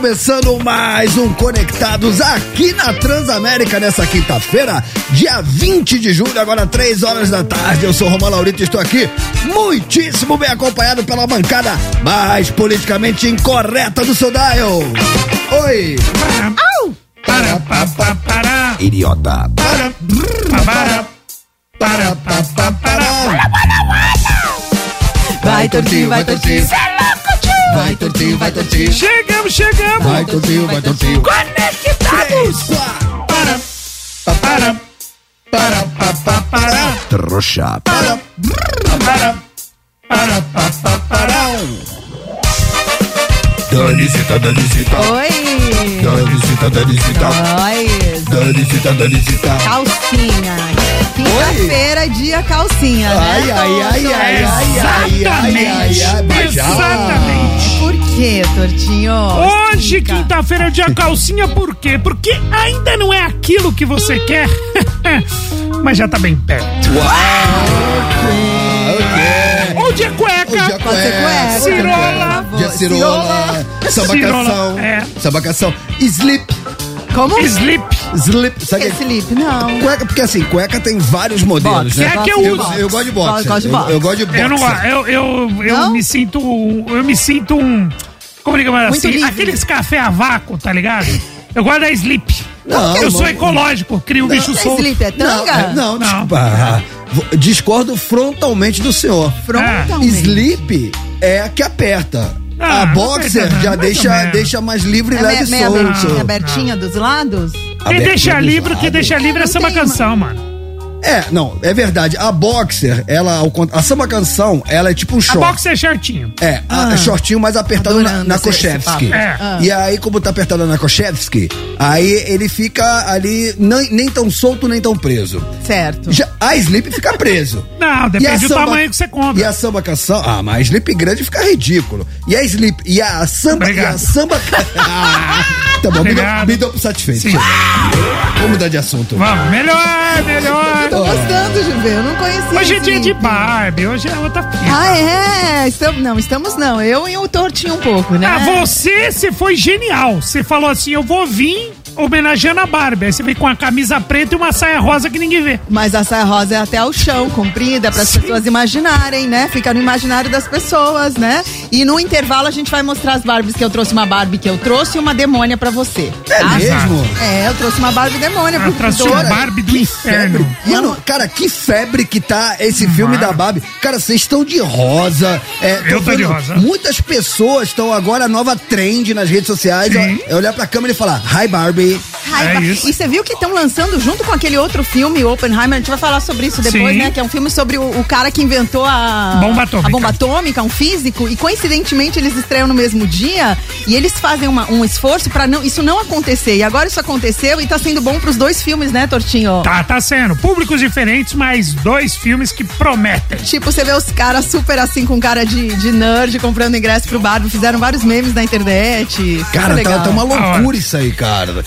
começando mais um Conectados aqui na Transamérica nessa quinta-feira, dia 20 de julho, agora 3 horas da tarde. Eu sou Romão Laurito e estou aqui muitíssimo bem acompanhado pela bancada mais politicamente incorreta do seu dial. Oi! Para, para, para, para, Idiota! para, para, para, para, para, para. Vai, Tortinho, vai, Tortinho. Vai, tortinho, vai, tortinho. Chegamos, chegamos. Vai, tortinho, vai, tortinho. Conectados. Para, para, para, para, para, para, Trouxa. para, para, para, para, para. Danicita, tá, Danicita. Tá. Oi. Danicita, tá, Danicita. Nós. Danicita, Danicita. Calcinha. Quinta-feira, dia calcinha, ai, né? Ai, ai, ai, ai, ai, ai, ai, ai, Exatamente. Por quê, Tortinho? Hoje, quinta-feira, é dia calcinha, por quê? Porque ainda não é aquilo que você quer, mas já tá bem perto. Uau! Ok. Ou dia cueca. Ou dia cueca. Cirola. Cirola. Samba canção. é. Samba canção. Slip. Como? Slip. Slip. Sabe Esse lip? Não. Cueca, porque assim, cueca tem vários modelos, Boxer. né? É que eu eu, uso. eu gosto de de Eu- boxer. Eu, gosto de boxer. Eu não gosto. Eu, eu, eu Não? me sinto. um- Eu me sinto um. Como diga mais Muito assim? livre. Aqueles café a vácuo, tá ligado? Eu gosto da Sleep. Não, eu sou não. ecológico, crio um bicho solto. lip é Não, tanga? é- não, Não. desculpa. Discordo frontalmente do senhor. Frontalmente. Slip é a que aperta. Ah, a boxer já deixa, deixa mais livre e É leve meia, e meia, solto. abertinha, dos lados? Quem deixa livre, quem deixa livre é tem uma- canção, mano. É, não, é verdade. A boxer, ela, a samba canção, ela é tipo um A short. box é certinho. É, a- é shortinho mais apertado na, Adorando na esse papo. É. E aí, como tá apertado na Kochevski, aí ele fica ali nem, nem tão solto, nem tão preso. Certo. Já, a Slip fica preso. Não, E a depende do samba- tamanho que você E compra. a samba canção, ah, mas a Slip grande fica ridículo. E a Slip, e a samba, e a Obrigado. samba... Ah, tá bom, me deu, Obrigado. me deu satisfeito. Vamos mudar de assunto. Vamos, melhor, melhor. Tô gostando de ver, eu não conhecia Hoje é dia de. Barbie, hoje é outra fita. Ah, é? Estamos, não, estamos não. Eu e o Tortinho um pouco, né? Ah, você, você foi genial. Você falou assim: eu vou vir homenageando a Barbie. Aí você veio com a camisa preta e uma saia rosa que ninguém vê. Mas a saia rosa é até o chão, comprida, para as pessoas imaginarem, né? Fica no imaginário das pessoas, né? E no intervalo a gente vai mostrar as Barbies que eu trouxe uma Barbie que eu trouxe e uma demônia pra você. É tá? mesmo? É, eu trouxe uma Barbie demônia. Ela porque trouxe uma Barbie do inferno. Mano, cara, que febre que tá esse filme Mano. da Barbie. Cara, vocês estão de rosa. É, Eu tô de rosa. Muitas pessoas estão agora a nova trend nas redes sociais. É olhar pra câmera e falar, hi Barbie. be Ai, É isso. E você viu que estão lançando junto com aquele outro filme, Oppenheimer, a gente vai falar sobre isso depois, Sim. né? Que é um filme sobre o, o cara que inventou a Bomba atômica. a bomba atômica, um físico, e coincidentemente eles estreiam no mesmo dia e eles fazem uma- um esforço pra não, isso não acontecer. E agora isso aconteceu e tá sendo bom pros dois filmes, né, Tortinho? Tá, tá sendo. Públicos diferentes, mas dois filmes que prometem. Tipo, você vê os caras super assim, com cara de, de nerd, comprando ingresso pro Barbie, fizeram vários memes na internet. Cara, tá, tá uma loucura isso aí, cara.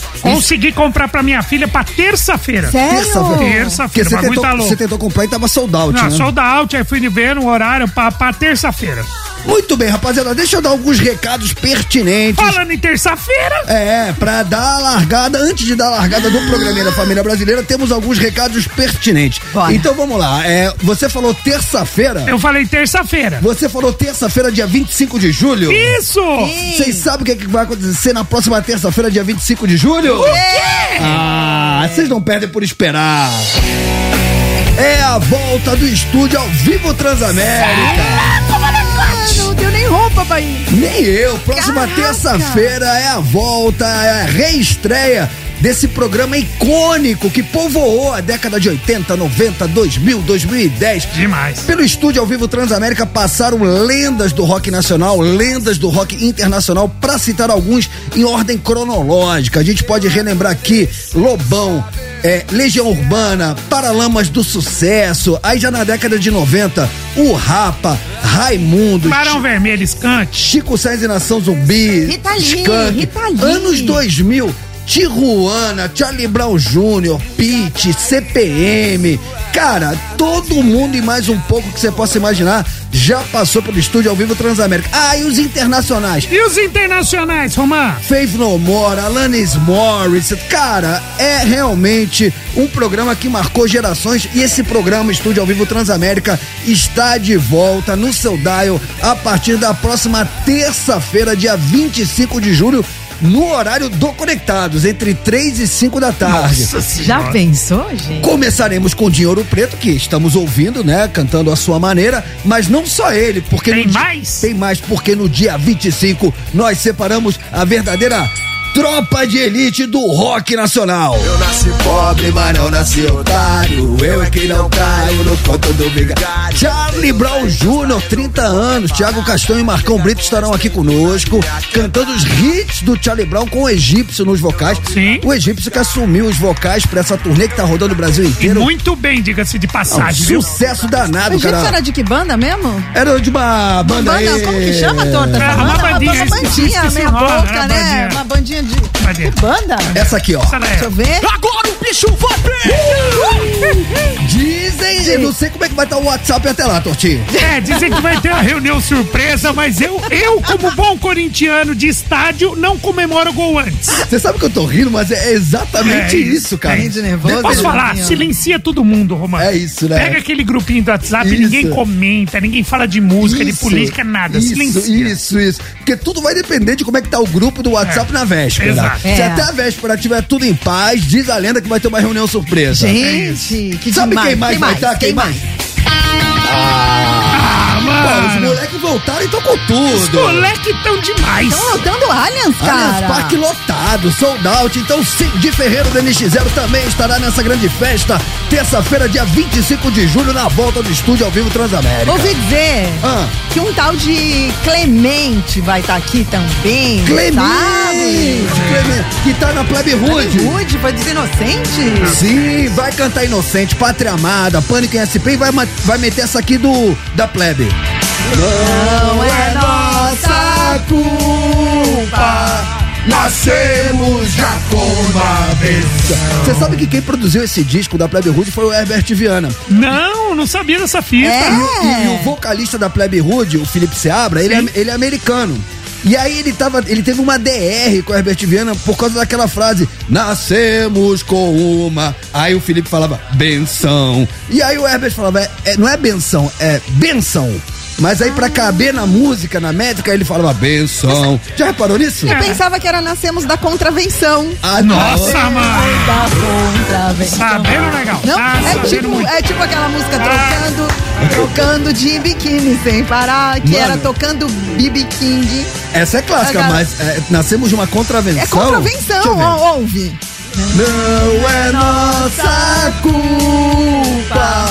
Consegui comprar pra minha filha pra terça-feira. Sério? Terça-feira. Porque Terça-feira, o você bagulho tentou, tá louco. você tentou comprar e tava sold out, Não, né? sold out, aí fui ver no horário pra, pra terça-feira. Muito bem, rapaziada, deixa eu dar alguns recados pertinentes. Falando em terça-feira, É, pra dar a largada, antes de dar a largada do programinha da família brasileira, temos alguns recados pertinentes. Bora. Então vamos lá. É, você falou terça-feira? eu falei terça-feira. Você falou terça-feira, dia 25 de julho? Isso! Vocês sabem o que, é que vai acontecer na próxima terça-feira, dia 25 de julho? O quê? Ah, vocês não perdem por esperar. É a volta do estúdio ao vivo Transamérica. Não tenho nem roupa pra ir. Nem eu. Próxima terça-feira é a volta, é a reestreia desse programa icônico que povoou a década de 80, 90, 2000, 2010. Demais. Pelo estúdio ao vivo Transamérica passaram lendas do rock nacional, lendas do rock internacional, pra citar alguns em ordem cronológica. A gente pode relembrar aqui Lobão, é, Legião Urbana, Paralamas do Sucesso, aí já na década de 90, o Rapa, Raimundo, Barão Vermelho, Skunk. Chico Sainz e Nação Zumbi, Rita Lee. Rita Lee. anos 2000, Tijuana, Charlie Brown Jr., Pete, CPM. Cara, todo mundo e mais um pouco que você possa imaginar já passou pelo estúdio ao vivo Transamérica. Ah, e os internacionais? E os internacionais, Romã? Faith No More, Alanis Morris. Cara, é realmente um programa que marcou gerações e esse programa Estúdio ao Vivo Transamérica está de volta no seu dial a partir da próxima terça-feira, dia 25 de julho, no horário do Conectados, entre 3 e 5 da tarde. Já pensou, gente? Começaremos com Dinheiro Preto, que estamos ouvindo, né? Cantando a sua maneira, mas não só ele, porque. Tem mais? Tem mais, porque no dia 25 nós separamos a verdadeira. Tropa de elite do rock nacional. Eu nasci pobre, mas não nasci otário. Eu é que não caio no conto do vigário. Charlie Brown Jr., 30 anos. Thiago Castanho e Marcão Brito estarão aqui conosco, cantando os hits do Charlie Brown com o egípcio nos vocais. Sim. O egípcio que assumiu os vocais pra essa turnê que tá rodando o Brasil E inteiro. muito bem, diga-se de passagem, viu? sucesso danado, O Egípcio cara. era de que banda mesmo? Era de uma banda aí. Banda, como que chama, Torta? É, Essa uma bandinha, uma bandinha, meia o boca, né? Uma bandinha de... Bandinha. Que banda? Essa aqui, ó. Essa. Deixa eu ver. Agora o bicho vai Dizem, eu não sei como é que vai estar o WhatsApp até lá, Tortinho. É, dizem que vai ter uma reunião surpresa, mas eu, eu como bom corintiano de estádio, não comemoro o gol antes. Você sabe que eu tô rindo, mas é exatamente É isso, cara. é de nervoso. Posso Ele falar? Silencia todo mundo, Romano. É isso, né? Pega aquele grupinho do WhatsApp, Isso. ninguém comenta, ninguém fala de música, de Isso, política, nada. Isso, Silencia. isso, isso. Porque tudo vai depender de como é que tá o grupo do WhatsApp É. na véspera. Exato. Se É. até a véspera tiver tudo em paz, diz a lenda que vai ter uma reunião surpresa. Gente, que Sabe demais. quem mais vai estar? Quem mais? Ah, Pô, os mano. moleques voltaram e estão com Os tudo. moleques tão demais. Estão lotando Allianz, cara. Allianz Parque lotado, sold out. Então, Cid Ferreiro do NX0 também estará nessa grande festa. Terça-feira, dia 25 de julho, na volta do estúdio ao vivo Transamérica. Ouvi dizer Ah. que um tal de Clemente vai estar aqui também. Clemente, Sabe? Clemente, que tá na Plebe Rude. Rude, foi dos inocentes? Sim, vai cantar Inocente, Pátria Amada, Pânico em SP e vai, vai meter essa aqui do da Plebe. Não é nossa culpa. Nascemos já com uma benção. Você sabe que quem produziu esse disco da Plebe Rude foi o Herbert Viana. Não, não sabia dessa fita. É. E, e o vocalista da Plebe Rude, o Felipe Seabra, ele é, ele é americano. E aí ele tava, ele teve uma DR com o Herbert Viana por causa daquela frase, nascemos com uma. Aí o Felipe falava, benção. E aí o Herbert falava, é, é- não é benção, é benção. Mas aí pra caber na música, na métrica, ele falava benção. Já reparou nisso? Eu pensava que era Nascemos da Contravenção. Ah, Nossa, não. mano. Da Contravenção. Sabendo legal. Não, Ah, é, sabendo tipo, muito. é tipo aquela música Ah. trocando, trocando de biquíni sem parar, que Mano. era tocando BB King. Essa é clássica, Agora- mas é, nascemos de uma contravenção. É contravenção, ó, ouve. Não é nossa culpa.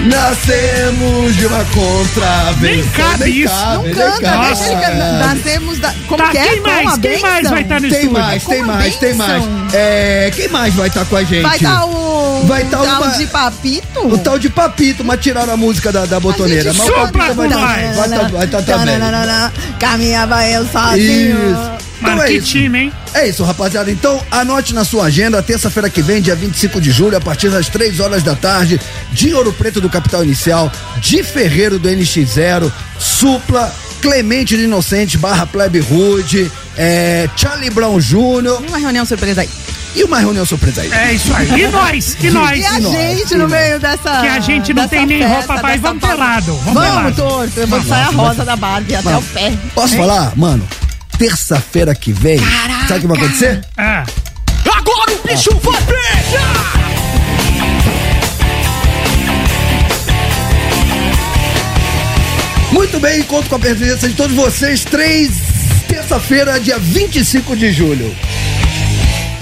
Nascemos de uma contravenção. Nem cabe isso. cabe, Não nem canta, cabe. deixa ele cantar. Nascemos da. Como Tá, que é? quem mais? Quem mais vai estar no Tem estúdio? mais, tem mais, tem mais. bênção. É, quem mais vai estar com a gente? Vai estar o. Vai tá o tal uma- de Papito? O tal de Papito, mas tiraram a música da, da botoneira. A gente Mas o sopra Papito vai com estar mais. vai tá, vai tá também. Caminhava eu sozinho. Isso. Então é que isso. time, hein? É isso, rapaziada. Então, anote na sua agenda, terça-feira que vem, dia 25 de julho, a partir das 3 horas da tarde, de Ouro Preto do Capital Inicial, de Ferreiro do NX0, Supla, Clemente de Inocente, barra Plebe Rude, é, Charlie Brown Jr. Uma reunião surpresa aí. E uma reunião surpresa aí. É isso aí. E nós? E nós? E a gente e no nós. meio dessa. Que a gente não tem nem festa, roupa dessa vamos pelado. Vamos Vamos, torto. Eu vou a rosa da Barbie até o pé. Posso falar? Mano, terça-feira que vem, sabe o que vai acontecer? É. Agora o bicho vai pegar! Muito bem, conto com a presença de todos vocês, três, terça-feira, dia 25 de julho.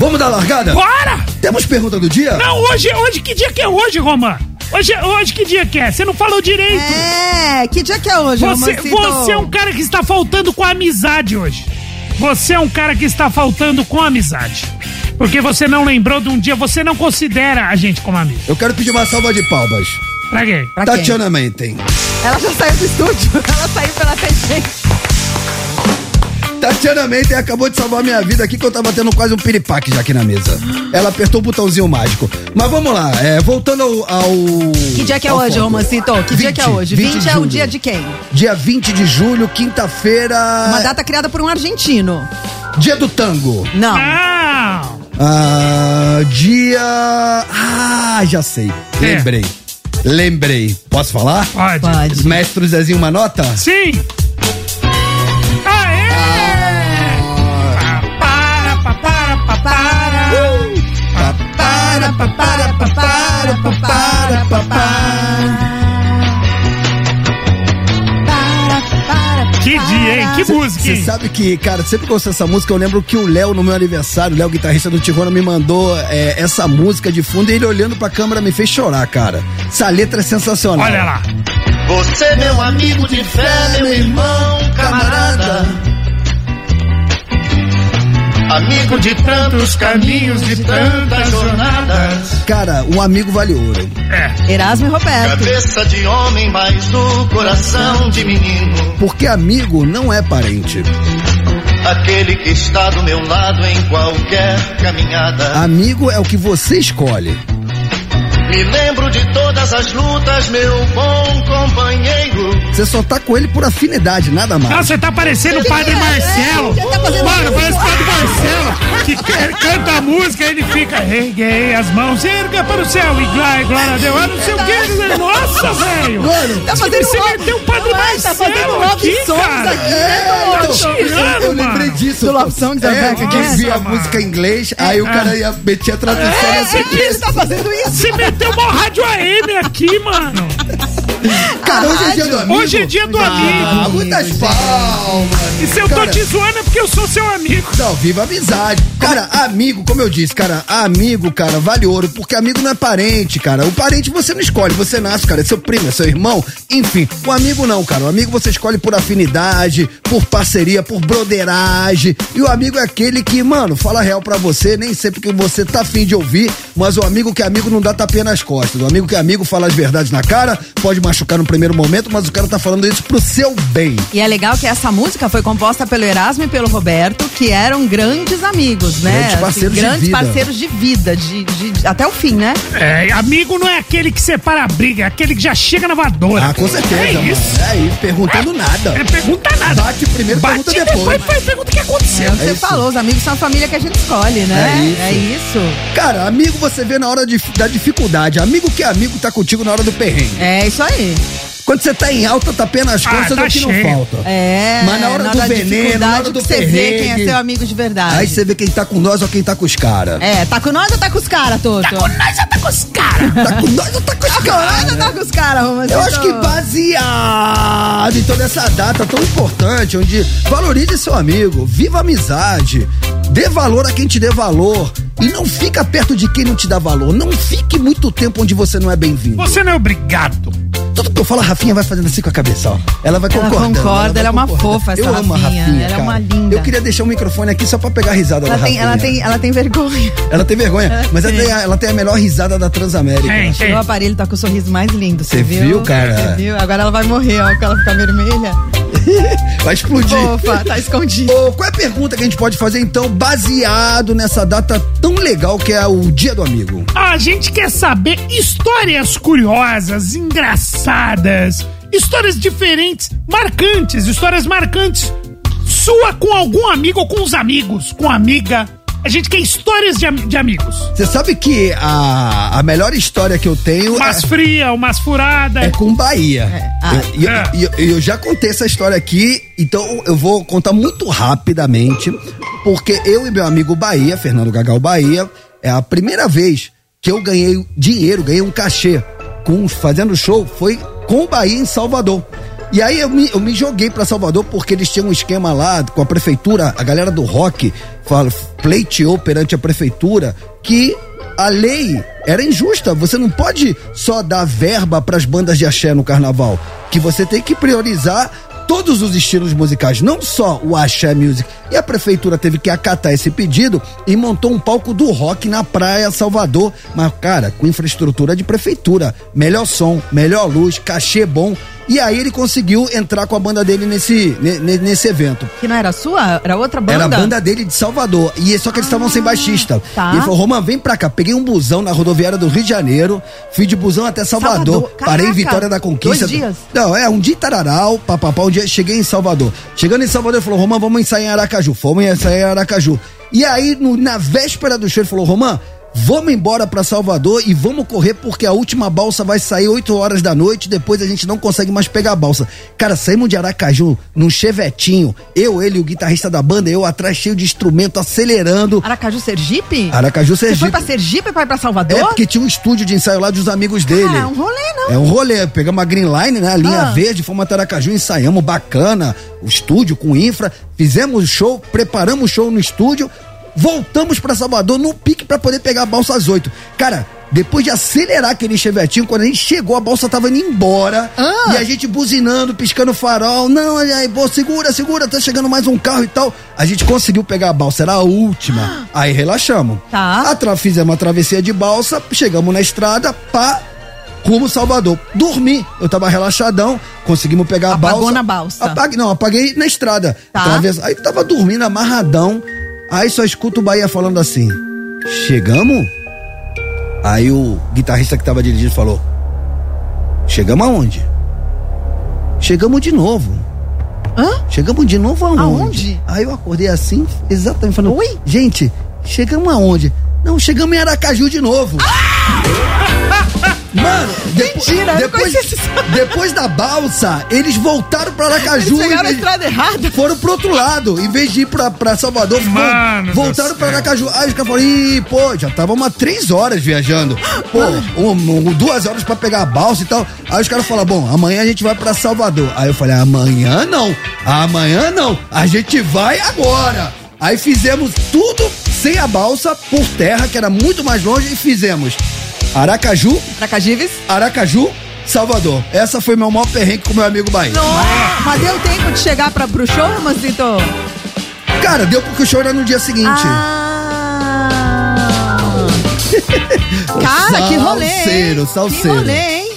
Vamos dar largada? Bora! Temos pergunta do dia? Não, hoje, hoje, que dia que é hoje, Romã? Hoje, hoje que dia que é? Você não falou direito. É, que dia que é hoje, Você, Romancito? você é um cara que está faltando com a amizade hoje. Você é um cara que está faltando com a amizade. Porque você não lembrou de um dia, você não considera a gente como amigo. Eu quero pedir uma salva de palmas. Pra quê? Pra quem? Tatiana Menten. Ela já saiu do estúdio. Ela saiu pela tangente. Tatiana Mendes acabou de salvar minha vida aqui que eu tava tendo quase um piripaque já aqui na mesa. Ela apertou o botãozinho mágico. Mas vamos lá, é, voltando ao, ao. Que dia que é hoje. Romancito? Que dia que é 20, hoje? 20 20, de é o dia de quem? Dia 20 de julho, quinta-feira. Uma data criada por um argentino. Dia do tango. Não. Não! Ah, dia. Ah, já sei. É. Lembrei. Lembrei. Posso falar? Pode. Pode. Mestre Zezinho, uma nota? Sim! Que dia, hein? Que música, Você hein? sabe que, cara, sempre que eu ouço essa música, eu lembro que o Léo, no meu aniversário, o Léo, guitarrista do Tijuana, me mandou é, essa música de fundo e ele olhando pra câmera me fez chorar, cara. Essa letra é sensacional. Olha lá. Você, meu amigo de fé, meu irmão, camarada. Amigo de tantos caminhos, de tantas jornadas. Cara, um amigo vale ouro. É. Erasmo e Roberto. Cabeça de homem, mas do coração de menino. Porque amigo não é parente. Aquele que está do meu lado em qualquer caminhada. Amigo é o que você escolhe. Me lembro de todas as lutas, meu bom companheiro. Você só tá com ele por afinidade, nada mais. Nossa, você tá parecendo o Padre é? Marcelo. Você tá fazendo Mano, parece o Padre Marcelo. Que ca- canta a música, ele fica, erguei as mãos, erga para o céu e glória, glória a Deus. Eu não sei o que. Nossa, velho. Mano, Tá fazendo Você meteu o Padre Marcelo Tá fazendo love songs cara. aqui, né, É, tirando, eu lembrei disso. Do Love Songs é, back que again. via a música em inglês, aí o cara ia meter a tradução É. Ele tá fazendo isso? Meteu uma rádio AM aqui, mano. Cara, hoje é dia do amigo. Hoje é dia do Ah, amigo. muitas palmas. E se eu tô Cara, te zoando é porque eu sou seu amigo. Não, viva a amizade. Cara, amigo, como eu disse, cara, amigo, cara, vale ouro, porque amigo não é parente, cara. O parente você não escolhe, você nasce, cara, é seu primo, é seu irmão, enfim. O amigo não, cara. O amigo você escolhe por afinidade, por parceria, por broderagem. E o amigo é aquele que, mano, fala real pra você, nem sempre que você tá afim de ouvir, mas o amigo que é amigo não dá tapinha nas costas. O amigo que é amigo fala as verdades na cara, pode machucar no primeiro momento, mas o cara tá falando isso pro seu bem. E é legal que essa música foi composta pelo Erasmo e pelo Roberto, que eram grandes amigos, né? Grandes parceiros de grandes vida. parceiros de vida, de, de- até o fim, né? É, amigo não é aquele que separa a briga, é aquele que já chega na voadora. Ah, com certeza, É mano. isso. É isso, perguntando nada. É pergunta nada. Bate primeiro, Bate pergunta depois. faz pergunta o que aconteceu. É o que É você isso. falou, os amigos são a família que a gente escolhe, né? É isso. Cara, amigo você vê na hora de- da dificuldade. Amigo que é amigo tá contigo na hora do perrengue. É isso aí. Quando você tá em alta, tá pé nas Ah, costas, tá é o que não cheio. falta. É. Mas na hora do veneno, na hora do você vê quem é seu amigo de verdade. Aí você vê quem tá com nós ou quem tá com os caras. É, tá com nós ou tá com os caras, Toto? Tá com nós ou tá com os caras? Tá com nós ou tá com os Tá com caras? nós ou tá com os caras, Romancito? Eu acho que baseado em toda essa data tão importante, onde valorize seu amigo, viva a amizade, dê valor a quem te dê valor e não fica perto de quem não te dá valor. Não fique muito tempo onde você não é bem-vindo. Você não é obrigado. Tudo que eu falo, a Rafinha vai fazendo assim com a cabeça, ó. Ela vai Ela concordando. concorda, vai ela é uma fofa, essa Eu amo a Rafinha, Rafinha, ela é uma linda. Eu queria deixar o microfone aqui só pra pegar a risada Ela da tem, Rafinha. ela, tem, ela tem vergonha. Ela tem vergonha, mas ela tem. a, ela tem a melhor risada da Transamérica. Tirou o aparelho, tá com o sorriso mais lindo, você Você viu? viu, cara? Você viu? Agora ela vai morrer, ó, porque ela fica vermelha. Vai explodir. Fofa, tá escondida. Ô, qual é a pergunta que a gente pode fazer, então, baseado nessa data tão legal que é o Dia do Amigo? A gente quer saber histórias curiosas, engraçadas, histórias diferentes, marcantes, histórias marcantes. Sua com algum amigo ou com os amigos, com amiga. A gente quer histórias de, de amigos. Você sabe que a, a melhor história que eu tenho Umas é, fria, umas furadas. é com Bahia. Ah, Eu- e eu, é. eu- eu já contei essa história aqui, então eu vou contar muito rapidamente, porque eu e meu amigo Bahia, Fernando Gagal Bahia, é a primeira vez que eu ganhei dinheiro, ganhei um cachê com, fazendo show, foi com o Bahia em Salvador. E aí eu me, eu me joguei pra Salvador porque eles tinham um esquema lá com a prefeitura, a galera do rock fala, pleiteou perante a prefeitura que a lei era injusta. Você não pode só dar verba pras bandas de axé no carnaval, que você tem que priorizar todos os estilos musicais, não só o axé music. E a prefeitura teve que acatar esse pedido e montou um palco do rock na praia Salvador, mas cara, com infraestrutura de prefeitura, melhor som, melhor luz, cachê bom E aí ele conseguiu entrar com a banda dele nesse, ne- ne- nesse evento. Que não era sua? Era outra banda? Era a banda dele de Salvador. E só que eles estavam sem baixista. tá. E ele falou: Roman, vem pra cá. Peguei um busão na rodoviária do Rio de Janeiro. Fui de busão até Salvador. Salvador. Parei em Vitória da Conquista. dois dias? Não, é um dia em Tararau, papapá. Um dia cheguei em Salvador. Chegando em Salvador, ele falou: Roman, vamos ensaiar em Aracaju. Fomos ensaiar em Aracaju. E aí, no- na véspera do show, ele falou: Roman. Vamos embora pra Salvador e vamos correr porque a última balsa vai sair 8 horas da noite. Depois a gente não consegue mais pegar a balsa. Cara, saímos de Aracaju num chevetinho. Eu, ele e o guitarrista da banda, eu atrás cheio de instrumento, acelerando. Aracaju Sergipe? Aracaju, Você Sergipe. foi pra Sergipe pra ir pra Salvador? É porque tinha um estúdio de ensaio lá dos amigos dele. Ah, é um rolê, não. É um rolê. Pegamos a Green Line, né? A linha Ah. verde, fomos até Aracaju, ensaiamos bacana. O estúdio com infra. Fizemos o show, preparamos o show no estúdio. Voltamos pra Salvador no pique pra poder pegar a balsa às oito. Cara, depois de acelerar aquele chevetinho, quando a gente chegou, a balsa tava indo embora. Ah. E a gente buzinando, piscando farol. Não, aí, pô, segura, segura, tá chegando mais um carro e tal. A gente conseguiu pegar a balsa, era a última. Aí relaxamos. Tá. Atra- fizemos uma travessia de balsa, chegamos na estrada, pá, rumo Salvador. Dormi, eu tava relaxadão, conseguimos pegar Apagou a balsa. na balsa. Apague, não, apaguei na estrada. Tá. Aí tava dormindo amarradão, aí só escuto o Bahia falando assim, chegamos? Aí o guitarrista que tava dirigindo falou, chegamos aonde? Chegamos de novo. Hã? Chegamos de novo aonde? Aonde? Aí eu acordei assim, exatamente, falando, Oi? gente, chegamos aonde? Não, chegamos em Aracaju de novo. Mano, depo- Mentira, depois, depois da balsa, eles voltaram pra Aracaju. Eles pegaram a estrada errada. Foram pro outro lado, em vez de ir pra, pra Salvador, Mano voltaram pra. Aracaju. Aí os caras falaram, ih, pô, já tava umas três horas viajando. Pô, um- um- duas horas pra pegar a balsa e tal. Aí os caras falaram, bom, amanhã a gente vai pra Salvador. Aí eu falei, amanhã não, amanhã não, a gente vai agora. Aí fizemos tudo sem a balsa, por terra, que era muito mais longe, e fizemos Aracaju, Aracajives? Aracaju, Salvador. Essa foi meu maior perrengue com meu amigo Bahia. Não. Mas deu tempo de chegar pra, pro show, Mancito? Cara, deu porque o show era no dia seguinte. Ah. Cara, que rolê. hein? Salseiro, salseiro. Que rolê, hein?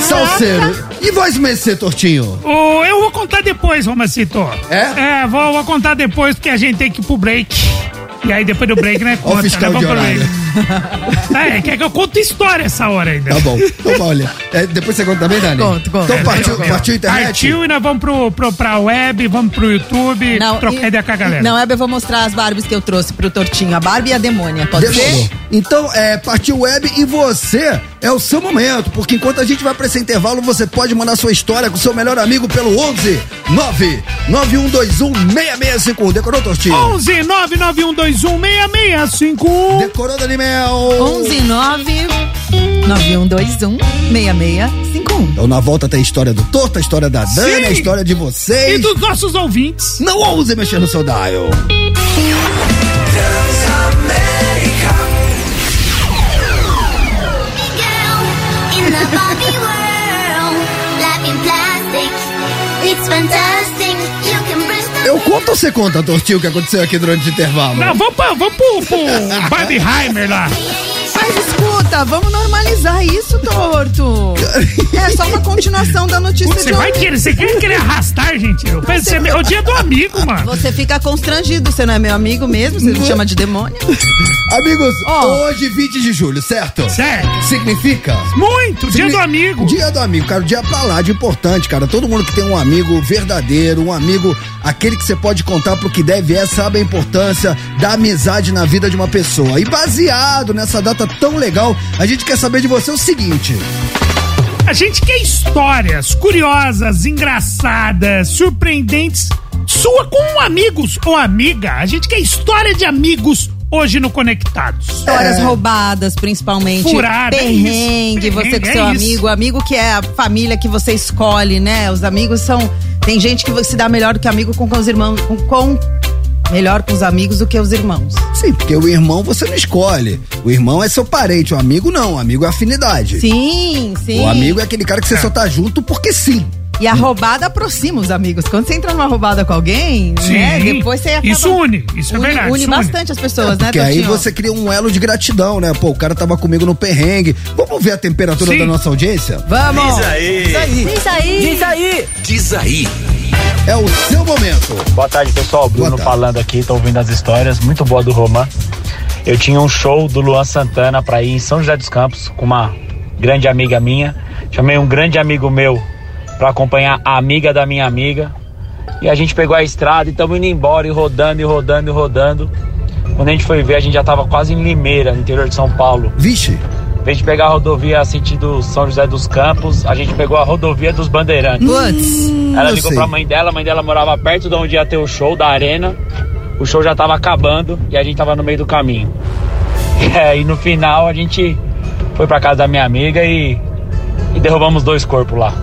Salseiro. E voz Mecê, Tortinho? Ô, eu vou contar depois, Romacito. É? É, vou, vou contar depois, porque a gente tem que ir pro break. E aí depois do break, né? Ó o Conta, fiscal né? de Vamos pro horário. É, quer que eu conte história essa hora ainda. Tá bom. Então, olha. é, depois você conta também, Dani? Conto, conto. Então partiu, partiu a internet? Partiu e nós vamos pro, pro, pra web, vamos pro YouTube, trocar e- ideia com a galera. Não, Hebe, eu vou mostrar as Barbies que eu trouxe pro Tortinho. A Barbie e a Demônia, pode ser? Então, é, partiu web e você é o seu momento, porque enquanto a gente vai pra esse intervalo, você pode mandar sua história com seu melhor amigo pelo 11 9 9121 6651. Decorou, Tortinho? 11 99121 6651. Decorou, Dani Mel? 11 9 9121 6651. Então, na volta tem a história do Torto, a história da Dani, Sim. a história de E vocês. dos nossos ouvintes. Não ouse mexer no seu dial. Eu conto ou você conta, Tortinho, o que aconteceu aqui durante o intervalo? Não, vamos, vamos pro, pro Barbieheimer lá. Mas escuta, vamos normalizar isso, Torto. É só uma continuação da notícia Você de vai ontem. querer, você quer querer arrastar, gente? Eu pensei, é o dia do amigo, mano. Você fica constrangido, você não é meu amigo mesmo, você me chama de demônio. Amigos, Ó. hoje, 20 de julho, certo? Sério. Significa? Muito, dia do amigo. Dia do amigo, cara, o dia pra lá de importante, cara. Todo mundo que tem um amigo verdadeiro, um amigo, aquele que você pode contar pro que deve é, sabe a importância da amizade na vida de uma pessoa. E baseado nessa data tão legal, a gente quer saber de você o seguinte: A gente quer histórias curiosas, engraçadas, surpreendentes, sua com amigos ou amiga. A gente quer história de amigos hoje no Conectados. Histórias roubadas, principalmente. Furada, é Perrengue, isso. você com Perrengue, seu é isso. amigo. Amigo que é a família que você escolhe, né? Os amigos são. Tem gente que se dá melhor do que amigo com, com os irmãos. Com, com- melhor com os amigos do que os irmãos. sim, porque o irmão você não escolhe. O irmão é seu parente, o amigo não. O amigo é afinidade. Sim, sim. O amigo é aquele cara que você só tá junto porque sim. E a roubada aproxima os amigos. Quando você entra numa roubada com alguém, né? Depois você acaba... Isso une, isso é une, verdade. Une bastante as pessoas, né, Porque aí você cria um elo de gratidão, né? Pô, o cara tava comigo no perrengue. Vamos ver a temperatura Sim. da nossa audiência? Vamos! aí. Isso aí! Diz aí. Diz aí. É o seu momento. Boa tarde, pessoal. Bruno tarde. falando aqui, tô ouvindo as histórias. Muito boa do Roman. Eu tinha um show do Luan Santana pra ir em São José dos Campos com uma grande amiga minha. Chamei um grande amigo meu pra acompanhar a amiga da minha amiga. E a gente pegou a estrada e estamos indo embora e rodando e rodando e rodando. Quando a gente foi ver, a gente já tava quase em Limeira, no interior de São Paulo. Vixe. Em vez de pegar a rodovia sentido São José dos Campos, a gente pegou a rodovia dos Bandeirantes. Putz! Ela ligou sei. pra mãe dela, a mãe dela morava perto de onde ia ter o show da arena. O show já tava acabando e a gente tava no meio do caminho. É, e no final a gente foi pra casa da minha amiga e, e derrubamos dois corpos lá.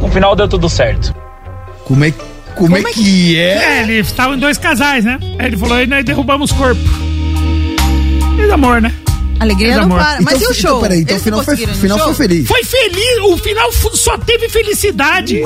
No final deu tudo certo. Como é, como é que é? É, eles estavam em dois casais, né? Aí ele falou, aí nós derrubamos o corpo. E amor, né? Alegria não amor. para. Mas e o show? Então, peraí, então o final, foi, final foi feliz. Foi feliz, o final só teve felicidade.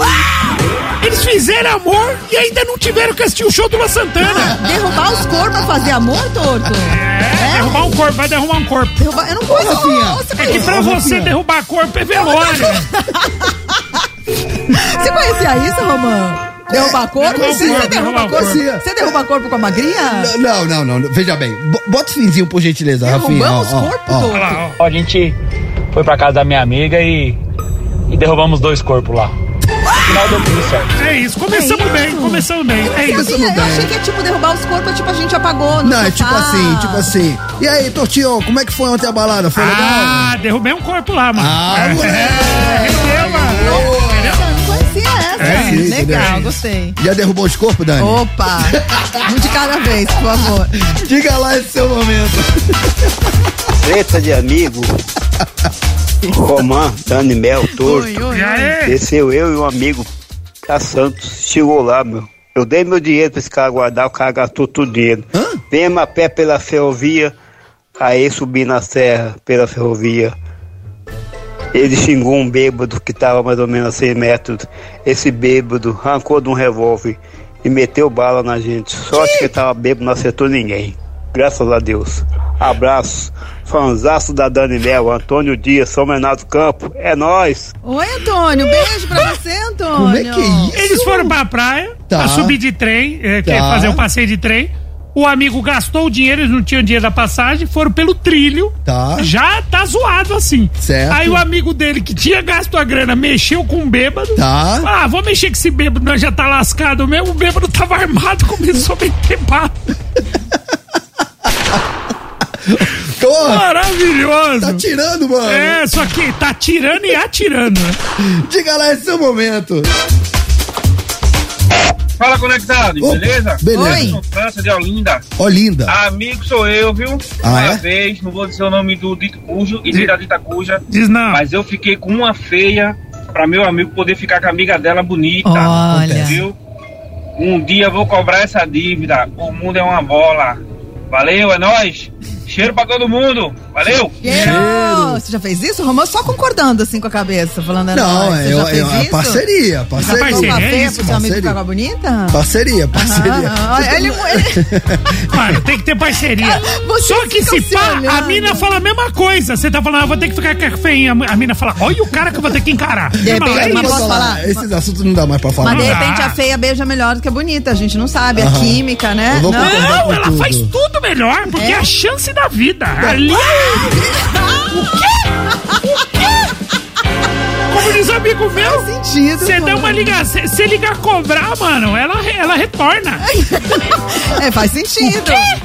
Eles fizeram amor e ainda não tiveram que assistir o show do La Santana. Derrubar os corpos pra fazer amor, torto? É, derrubar um corpo, vai derrubar um corpo. Derrubar... Eu não posso. Rafinha. Você, É que pra você Rafinha. derrubar corpo é velório. você conhecia isso, Romã? Derrubar corpo? derrubar Você corpo, derruba derrubar corpo? corpo. Você derruba corpo com a magrinha? Não, não, não, não. Veja bem. Bo- Bota o finzinho, por gentileza, Rafinha. Derrubamos ó, ó, corpo, ó. torto? Olha lá, ó. A gente foi pra casa da minha amiga e, e derrubamos dois corpos lá. No final deu tudo certo. É isso, começamos É bem, isso. começamos bem. É isso. Começamos Eu bem. achei que é tipo derrubar os corpos, é tipo a gente apagou no Não, é sofá. tipo assim, tipo assim. E aí, Tortinho, como é que foi ontem a balada? Foi legal? Ah, derrubei um corpo lá, mano. Ah, é, moleque. rendeu, mano. É, sim, Legal, entendeu? gostei. Já derrubou os corpos, Dani? Opa! um de cada vez, por favor. Diga lá esse seu momento. Treta de amigo. Romã, Dani Mel, Torto. Oi, oi, E? Desceu eu e um amigo pra Santos. Chegou lá, meu. Eu dei meu dinheiro pra esse cara guardar, o cara gastou tudo o dinheiro. Hã? Viemos a pé pela ferrovia, aí subi na serra pela ferrovia. Ele xingou um bêbado que tava mais ou menos a 100 metros. Esse bêbado arrancou de um revólver e meteu bala na gente. Sorte que ele tava bêbado, não acertou ninguém. Graças a Deus. Abraço. Fanzaço da Dani Mel, Antônio Dias, São Bernardo do Campo. É nóis. Oi, Antônio. Beijo pra você, Antônio. Como é que é isso? Eles foram pra praia, Tá. pra subir de trem, é, quer Tá. fazer o passeio de trem. O amigo gastou o dinheiro, eles não tinham dinheiro da passagem, foram pelo trilho. Tá. Já tá zoado assim. Certo. Aí o amigo dele que tinha gasto a grana mexeu com um bêbado. Tá. Ah, vou mexer com esse bêbado, nós já tá lascado mesmo. O bêbado tava armado, começou a meter bala. Maravilhoso. tá tirando, mano. É, só que tá atirando e atirando. né? Diga lá esse seu momento. Fala conectado, Ô, beleza? beleza. França de Olinda. Ó, linda. Amigo sou eu, viu? Ah, uma é? vez, não vou dizer o nome do dito cujo e nem da dita cuja, Diz não. mas eu fiquei com uma feia pra meu amigo poder ficar com a amiga dela bonita. Olha. Viu? Um dia eu vou cobrar essa dívida. O mundo é uma bola. Valeu, é nóis. Cheiro pra todo mundo. Valeu. Cheiro. Você já fez isso? Romã só concordando assim com a cabeça, falando é Não, nóis. é, eu, fez eu, é isso? parceria, Já parceria. Parceria, é feia isso, pro seu amigo parceria. ficar com a bonita? Parceria, parceria. Ah, Vocês ele, ele- Mano, tem que ter parceria. Vocês Só que se pá, a mina fala a mesma coisa. Você tá falando, ah, vou ter que ficar com a feinha. A mina fala, olha o cara que eu vou ter que encarar. De repente, é mas isso. posso falar? Esses assuntos não dá mais pra falar. Mas de Não repente a feia beija melhor do que a bonita. A gente não sabe. A Aham. química, né? Não. Não, ela tudo. faz tudo melhor, porque é a chance da vida. Ali. Como diz um amigo meu, Faz sentido. você dá uma ligação. Se ligar cobrar, mano, ela, ela retorna. É, faz sentido.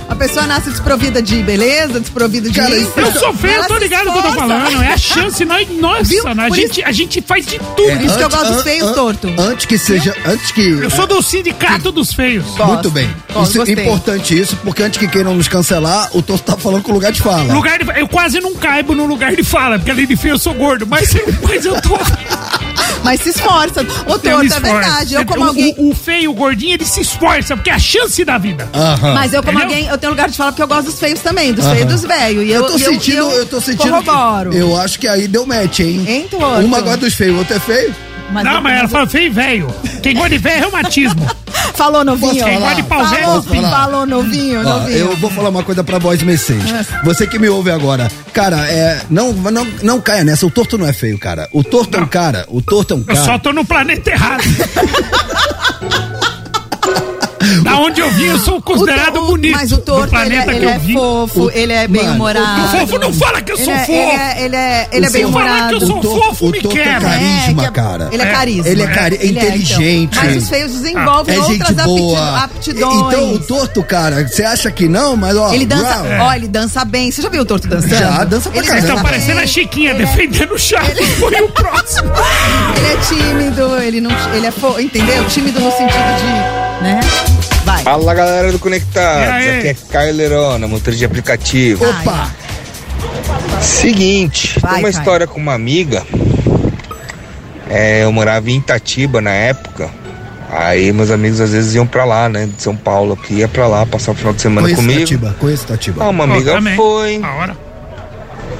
A pessoa nasce desprovida de beleza, desprovida de Cara, isso. Eu sou feio, eu tô ligado no que eu tô falando. É a chance. Nós, nossa, Viu? a, Por gente, a gente faz de tudo. Por isso que eu gosto dos feios an- torto. Antes que seja. Antes que. Eu sou do sindicato dos feios. Gosto. Muito bem. Gosto, isso é gostei. importante isso, porque antes que queiram nos cancelar, o Torto tá falando com o lugar de fala. Lugar de, eu quase não caibo no lugar de fala, porque além de feio eu sou gordo, mas, mas eu tô. Mas se esforça. Ô, eu torto, é verdade. Eu como o, alguém... o, o feio, o gordinho, ele se esforça, porque é a chance da vida. Aham. Mas eu, como Entendeu? alguém, eu tenho lugar de fala porque eu gosto dos feios também, dos Aham. feios e dos velhos. E eu, Eu tô e eu, sentindo, e eu, tô sentindo. que- Corroboro. Eu acho que aí deu match, hein? Hein, Torto? Uma gosta dos feios, o outro é feio. Mas não, eu- mas ela falou feio e velho. Quem gosta de velho é reumatismo. Falou novinho. Quem gosta de pau velho Falou, falou novinho, Ó, novinho. eu vou falar uma coisa pra voz Mercedes. Você que me ouve agora, cara, é, não, não, não caia nessa. O torto não é feio, cara. O torto é um cara. O torto é um Eu cara. só tô no planeta errado. da onde eu vim, eu sou considerado O to- bonito. Mas o torto, ele, é- ele é fofo, O- ele é bem Mano, humorado. o fofo não fala que eu Ele sou é- fofo. Ele é, ele é, ele é O bem seu- falar que eu sou o torto, fofo, o me é quebra. carisma, É, é- cara. Ele é É, carisma. Ele é, cari- é Ele inteligente. então. Mas os feios desenvolvem é outras boa. aptidões. Então o torto, cara, você acha que não, mas ó. Ele dança, ó, ele dança bem. Você já viu o torto dançando? Já, dança pra Ele caramba. Estão dança parecendo a Chiquinha Ele é- defendendo o Chaves. Foi o próximo. Ele é tímido, ele não, ele é, fo, entendeu? Tímido no sentido de, né? Vai. Fala galera do Conectados, aqui é Caio Lerona, motor de aplicativo. Opa! Seguinte, Vai, tem uma Caio. história com uma amiga. É, eu morava em Itatiba na época. Aí meus amigos às vezes iam pra lá, né, de São Paulo, que ia pra lá passar o final de semana Conheço comigo. Tatiba, conheço Tatiba. Ah, uma amiga também. foi. A hora.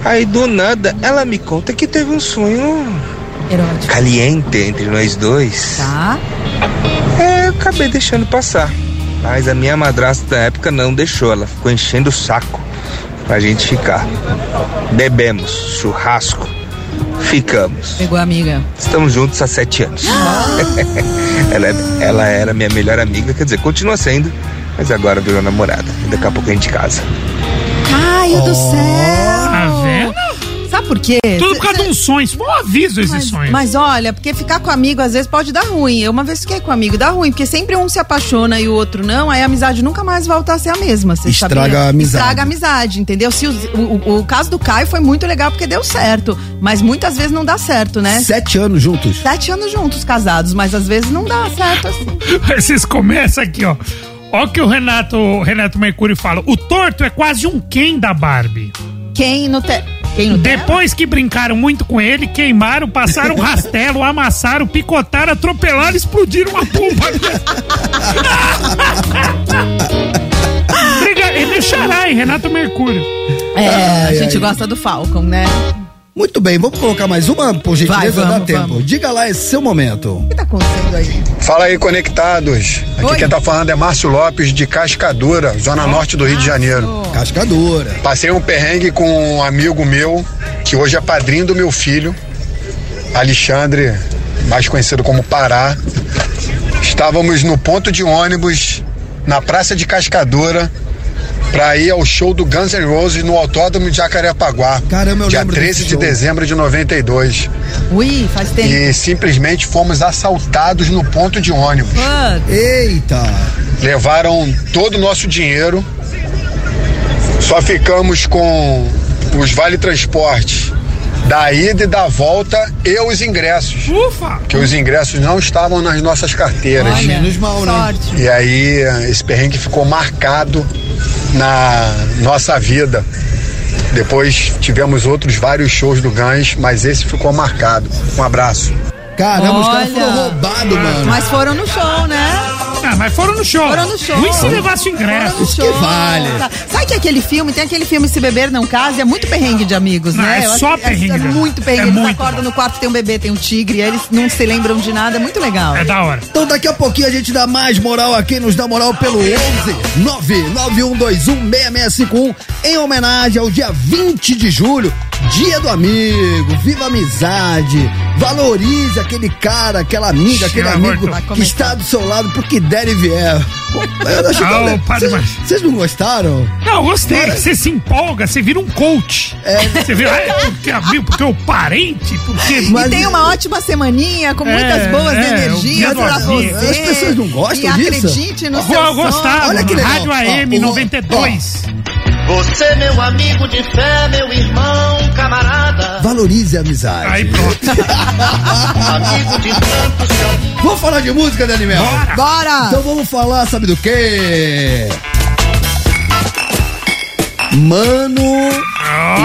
Aí do nada ela me conta que teve um sonho Erótico. caliente entre nós dois. Tá? É, eu acabei deixando passar. Mas a minha madrasta da época não deixou, ela ficou enchendo o saco pra gente ficar. Bebemos, churrasco, ficamos. Pegou a amiga. Estamos juntos há sete anos. ela, é- ela era minha melhor amiga, quer dizer, continua sendo, mas agora virou namorada. E daqui a pouco a gente casa. Caio do céu! Sabe por quê? Tudo por Cê- causa de um sonho. Um aviso esse Mas, sonho. mas olha, porque ficar com amigo às vezes pode dar ruim. Eu uma vez fiquei com amigo, dá ruim, porque sempre um se apaixona e o outro não, aí a amizade nunca mais volta a ser a mesma. Você Estraga sabia? a amizade. Estraga a amizade, entendeu? Se o, o, o caso do Caio foi muito legal porque deu certo, mas muitas vezes não dá certo, né? Sete anos juntos. Sete anos juntos, casados, mas às vezes não dá certo assim. Aí vocês começam aqui, ó. Ó o que o Renato, o Renato Mercúrio fala. O torto é quase um Ken da Barbie. Quem no te... Quem Depois que brincaram muito com ele, queimaram, passaram um rastelo, amassaram, picotaram, atropelaram e explodiram uma pomba. Briga- Ele é xará, hein, Renato Mercúrio. É, a gente ai. gosta do Falcon, né? Muito bem, vamos colocar mais uma, por gentileza, Vai, dá vamos, tempo. vamos. Diga lá, é seu momento. O que tá acontecendo aí? Fala aí, conectados. Aqui Oi. quem tá falando é Márcio Lopes, de Cascadura, zona norte do Rio de Janeiro. Cascadora. Passei um perrengue com um amigo meu, que hoje é padrinho do meu filho, Alexandre, mais conhecido como Pará. Estávamos no ponto de ônibus, na Praça de Cascadura, para ir ao show do Guns N' Roses no Autódromo de Jacarepaguá. Caramba, eu Dia lembro 13 desse de show. dezembro de 92. Ui, faz tempo. E simplesmente fomos assaltados no ponto de ônibus. Putz. Eita! levaram todo o nosso dinheiro. Só ficamos com os vale transporte da ida e da volta e os ingressos. Ufa! Que os ingressos não estavam nas nossas carteiras. Olha, Menos mal, né? sorte. E aí esse perrengue ficou marcado na nossa vida. Depois tivemos outros vários shows do Gans, mas esse ficou marcado. Um abraço. Caramba, os caras Olha. foram roubados, mano. Mas foram no show, né? Ah, mas foram no show. Foram no show. Ruim se levasse o ingresso. no show. vale. Tá. Sabe que aquele filme, tem aquele filme Se Beber Não Case, é muito perrengue de amigos, Não, né? é só que perrengue, É, né? muito perrengue. É eles muito. acordam no quarto, tem um bebê, tem um tigre, aí eles não se lembram de nada, é muito legal. É da hora. Então daqui a pouquinho a gente dá mais moral a quem nos dá moral pelo 11 991216651 em homenagem ao dia 20 de julho, dia do amigo. Viva a amizade, valorize aquele cara, aquela amiga, aquele amigo que está do seu lado porque der e vier. Eu acho tão Ah, le- Padre Vocês- Marcelo. Vocês não gostaram? Não, gostei. Você se empolga, você vira um coach. É. Você vira, ah, é porque amigo, porque o parente, porque. Mas- E tem uma ótima semaninha com muitas É, boas é, energias pra você. As pessoas não gostam e disso? acredite no Eu seu gostava. Olha que legal. Rádio AM o- 92. Você, meu amigo de fé, meu irmão, camarada. Valorize a amizade. Aí pronto. Amigo de tantos. Vamos falar de música, Daniel? Bora. Bora! Então vamos falar, sabe do quê? Mano,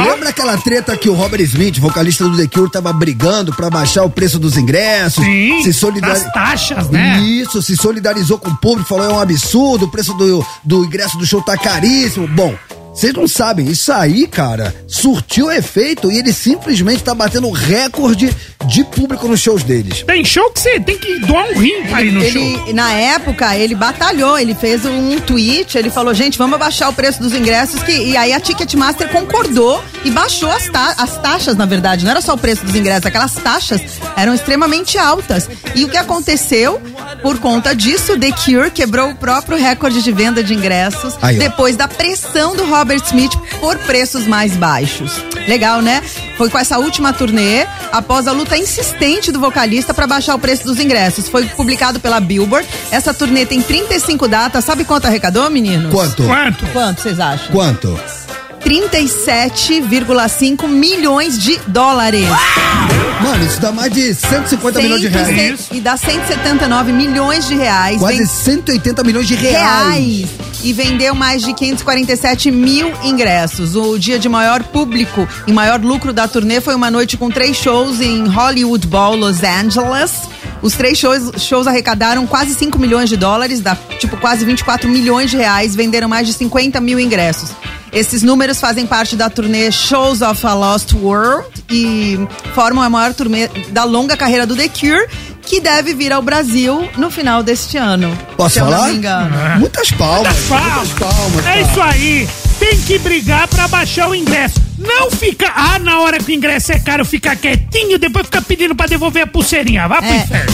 lembra aquela treta que o Robert Smith, vocalista do The Cure, tava brigando pra baixar o preço dos ingressos? Sim. se solidarizou. Das taxas, né? Isso, se solidarizou com o público, falou é um absurdo, o preço do, do ingresso do show tá caríssimo. Bom, vocês não sabem, isso aí, cara, surtiu efeito e ele simplesmente tá batendo recorde de público nos shows deles. Tem show que você tem que doar um rim pra ir no show. Ele, na época, ele batalhou, ele fez um tweet, ele falou, gente, vamos abaixar o preço dos ingressos, que, e aí a Ticketmaster concordou e baixou as, ta- as taxas, na verdade, não era só o preço dos ingressos, aquelas taxas eram extremamente altas. E o que aconteceu? Por conta disso, The Cure quebrou o próprio recorde de venda de ingressos Aí, depois da pressão do Robert Smith por preços mais baixos. Legal, né? Foi com essa última turnê, após a luta insistente do vocalista para baixar o preço dos ingressos. Foi publicado pela Billboard. Essa turnê tem 35 datas. Sabe quanto arrecadou, meninos? Quanto? Quanto? Quanto vocês acham? Quanto? 37,5 milhões de dólares. Mano, isso dá mais de 150 milhões de reais. 106 E dá 179 milhões de reais. Quase Vem- 180 milhões de reais. reais. E vendeu mais de 547 mil ingressos. O dia de maior público e maior lucro da turnê foi uma noite com três shows em Hollywood Bowl, Los Angeles. Os três shows, shows arrecadaram quase 5 milhões de dólares, dá tipo quase 24 milhões de reais, venderam mais de 50 mil ingressos. Esses números fazem parte da turnê Shows of a Lost World e formam a maior turnê da longa carreira do The Cure, que deve vir ao Brasil no final deste ano. Posso falar? não me engano. Muitas palmas. Palmas. Muitas palmas. É isso aí. Tem que brigar pra baixar o ingresso. Não fica. Ah, na hora que o ingresso é caro, fica quietinho, depois fica pedindo pra devolver a pulseirinha. Vá pro É. inferno.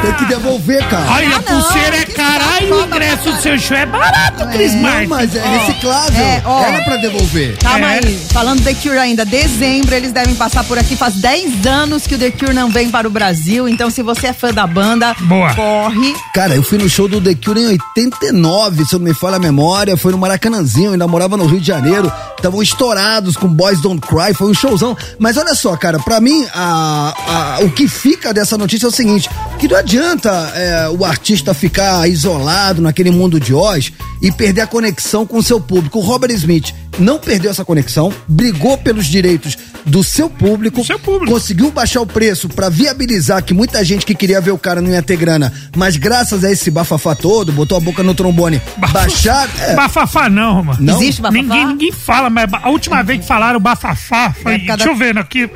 Tem que devolver, cara. Olha, a Ah, não, pulseira é que cara e o ingresso do seu show é barato, Cris Não, Martin. mas é reciclável. É, ó. Era pra devolver. Calma É. aí, falando do The Cure ainda, dezembro eles devem passar por aqui. Faz 10 anos que o The Cure não vem para o Brasil, então se você é fã da banda, Boa. corre. Cara, eu fui no show do The Cure em 89, se eu não me falha a memória. Foi no Maracanãzinho, ainda morava no Rio de Janeiro. Estavam estourados com Boys Don't Cry, foi um showzão. Mas olha só, cara, pra mim, a, a- o que fica dessa notícia é o seguinte: que não adianta é, o artista ficar isolado naquele mundo de Oz e perder a conexão com o seu público. O Robert Smith não perdeu essa conexão, brigou pelos direitos do seu público, seu público. conseguiu baixar o preço pra viabilizar que muita gente que queria ver o cara não ia ter grana, mas graças a esse bafafá todo, botou a boca no trombone, baixar. é, Bafafá não, Roma. Não? Existe bafafá? Ninguém, ninguém fala, mas a última vez que falaram bafafá foi. É causa deixa eu ver aqui.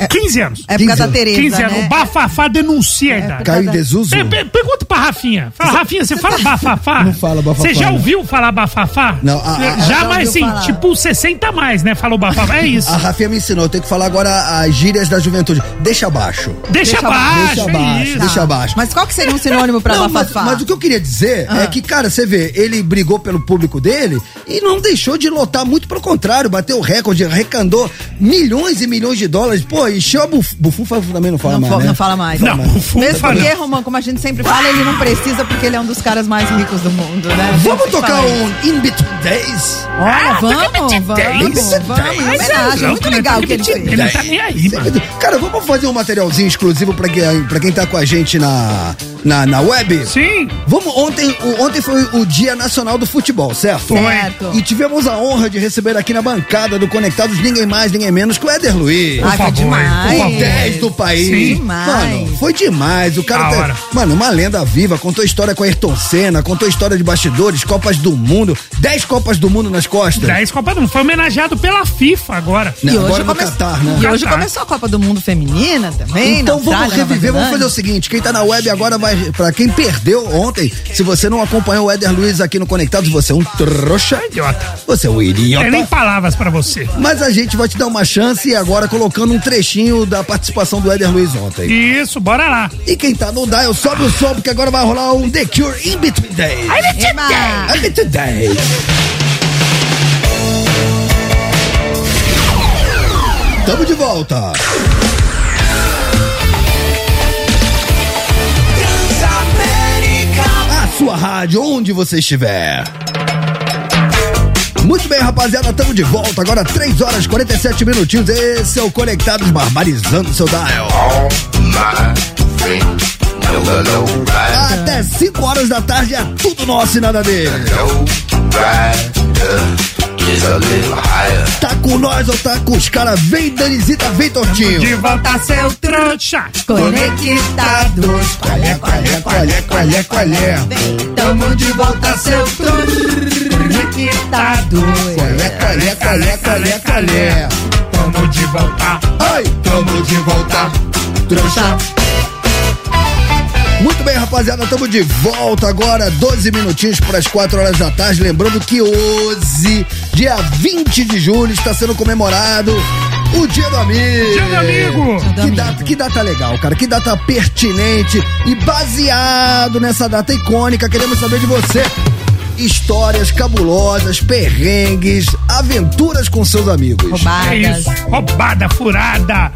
É ca- 15 anos. É por causa da 15 Tereza, 15 anos. né? O bafafá denuncia a idade. Caiu em desuso? Pe- pe- Pergunta pra Rafinha. Fala, Rafinha, você fala bafafá? Não fala bafafá, Você já não. ouviu falar bafafá? Não, a- a- já, já mas ouviu assim, falar. tipo 60 a mais, né? Falou bafafá. É isso. A Rafinha me ensinou, eu tenho que falar agora as gírias da juventude. Deixa abaixo. Deixa, deixa abaixo. deixa é abaixo, isso. deixa abaixo. Mas qual que seria um sinônimo pra Não, mas, bafafá? mas o que eu queria dizer é que, cara, você vê, ele brigou pelo público dele e não deixou de lotar, muito pelo contrário, bateu o recorde, arrecandou milhões e milhões de dólares. Pô, encheu a buf, Bufufa também não fala não, mais, né? não fala mais. Não, Bufufa Mesmo não. porque, Romão, como a gente sempre fala, ele não precisa porque ele é um dos caras mais ricos do mundo, né? Vamos tocar fala um In Between Days? Olha, vamos, Tem vamos, dez. vamos. Homenagem, muito legal o que ele fez. Ele não tá nem aí, mano. Cara, vamos fazer um materialzinho exclusivo pra quem, pra quem tá com a gente na, na, na web? Sim. Vamos, ontem, o- ontem foi o Dia Nacional do Futebol, certo? Certo. E tivemos a honra de receber aqui na bancada do Conectados ninguém mais, ninguém menos que o Éder Luiz. Ai, foi demais. favor. 10 do país. Sim. Demais. Mano, foi demais. O cara, tá- mano, uma lenda viva. Contou história com Ayrton Senna, contou história de bastidores, Copas do Mundo, 10 Copas do Mundo nas costas. 10 Copa do Mundo. Foi homenageado pela FIFA agora. Né, E agora hoje, no come- Catar, né? e hoje Catar. começou a Copa do Mundo Feminina também. Então vamos Austrália, reviver, vamos fazer o seguinte, quem tá na web agora vai, pra quem perdeu ontem, se você não acompanhou o Éder Luiz aqui no Conectados, você é um trouxa, Idiota. você é um idiota. nem palavras pra você. Mas a gente vai te dar uma chance agora colocando um trechinho da participação do Éder Luiz ontem. Isso, bora lá. E quem tá no dial, sobe o som, porque agora vai rolar um The Cure In Between Days. Eba! In Between Days. Tamo de volta. Sua rádio, onde você estiver. Muito bem, rapaziada, estamos de volta. Agora 3 horas e 47 minutinhos. Esse é o Conectados Barbarizando seu dial. Até 5 horas da tarde é tudo nosso e nada dele. Tá com nós ou tá com os caras? Vem, Danizita, vem, Tortinho. De volta, seu trouxa. Conectados. Qual é, qual é, qual é, qual é, qual é? Tamo de volta, seu Conectados. Qual é, qual é, qual é, qual é, qual é? tamo de volta. Ai, tamo de volta. Trouxa. Muito bem, rapaziada, estamos de volta agora, 12 minutinhos para as 4 horas da tarde. Lembrando que hoje, dia 20 de julho, está sendo comemorado o Dia do Amigo. Dia do amigo. Que data, que data legal, cara. Que data pertinente e baseado nessa data icônica, queremos saber de você. Histórias cabulosas, perrengues, aventuras com seus amigos. É Roubadas. isso, roubada, furada.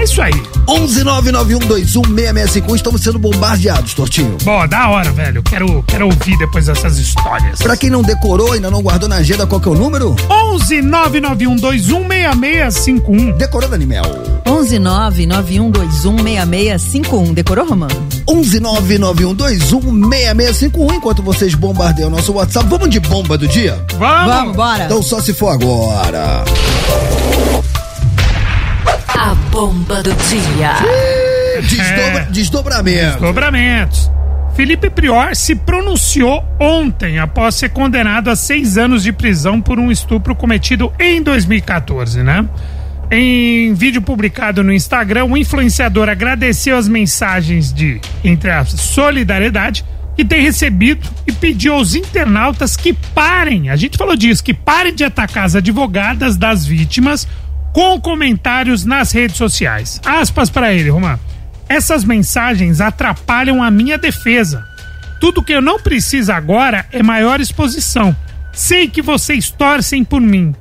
É isso aí. 11991216651, estamos sendo bombardeados, Tortinho. Bom, da hora, velho. Quero, quero ouvir depois essas histórias. Pra quem não decorou, ainda não guardou na agenda, qual que é o número? 11 991216651. Decorou, Daniel? 11991216651. Decorou, Romã? 11991216651. Enquanto vocês bombardeiam o nosso WhatsApp, vamos de bomba do dia? Vamos. Vamos, bora. Então só se for agora. Bomba do dia. Desdobra, desdobramento. Desdobramentos. Felipe Prior se pronunciou ontem após ser condenado a seis anos de prisão por um estupro cometido em 2014, né? Em vídeo publicado no Instagram, o influenciador agradeceu as mensagens de, entre aspas, solidariedade que tem recebido e pediu aos internautas que parem, a gente falou disso, que parem de atacar as advogadas das vítimas com comentários nas redes sociais. Aspas para ele, Romano. Essas mensagens atrapalham a minha defesa. Tudo que eu não preciso agora é maior exposição. Sei que vocês torcem por mim,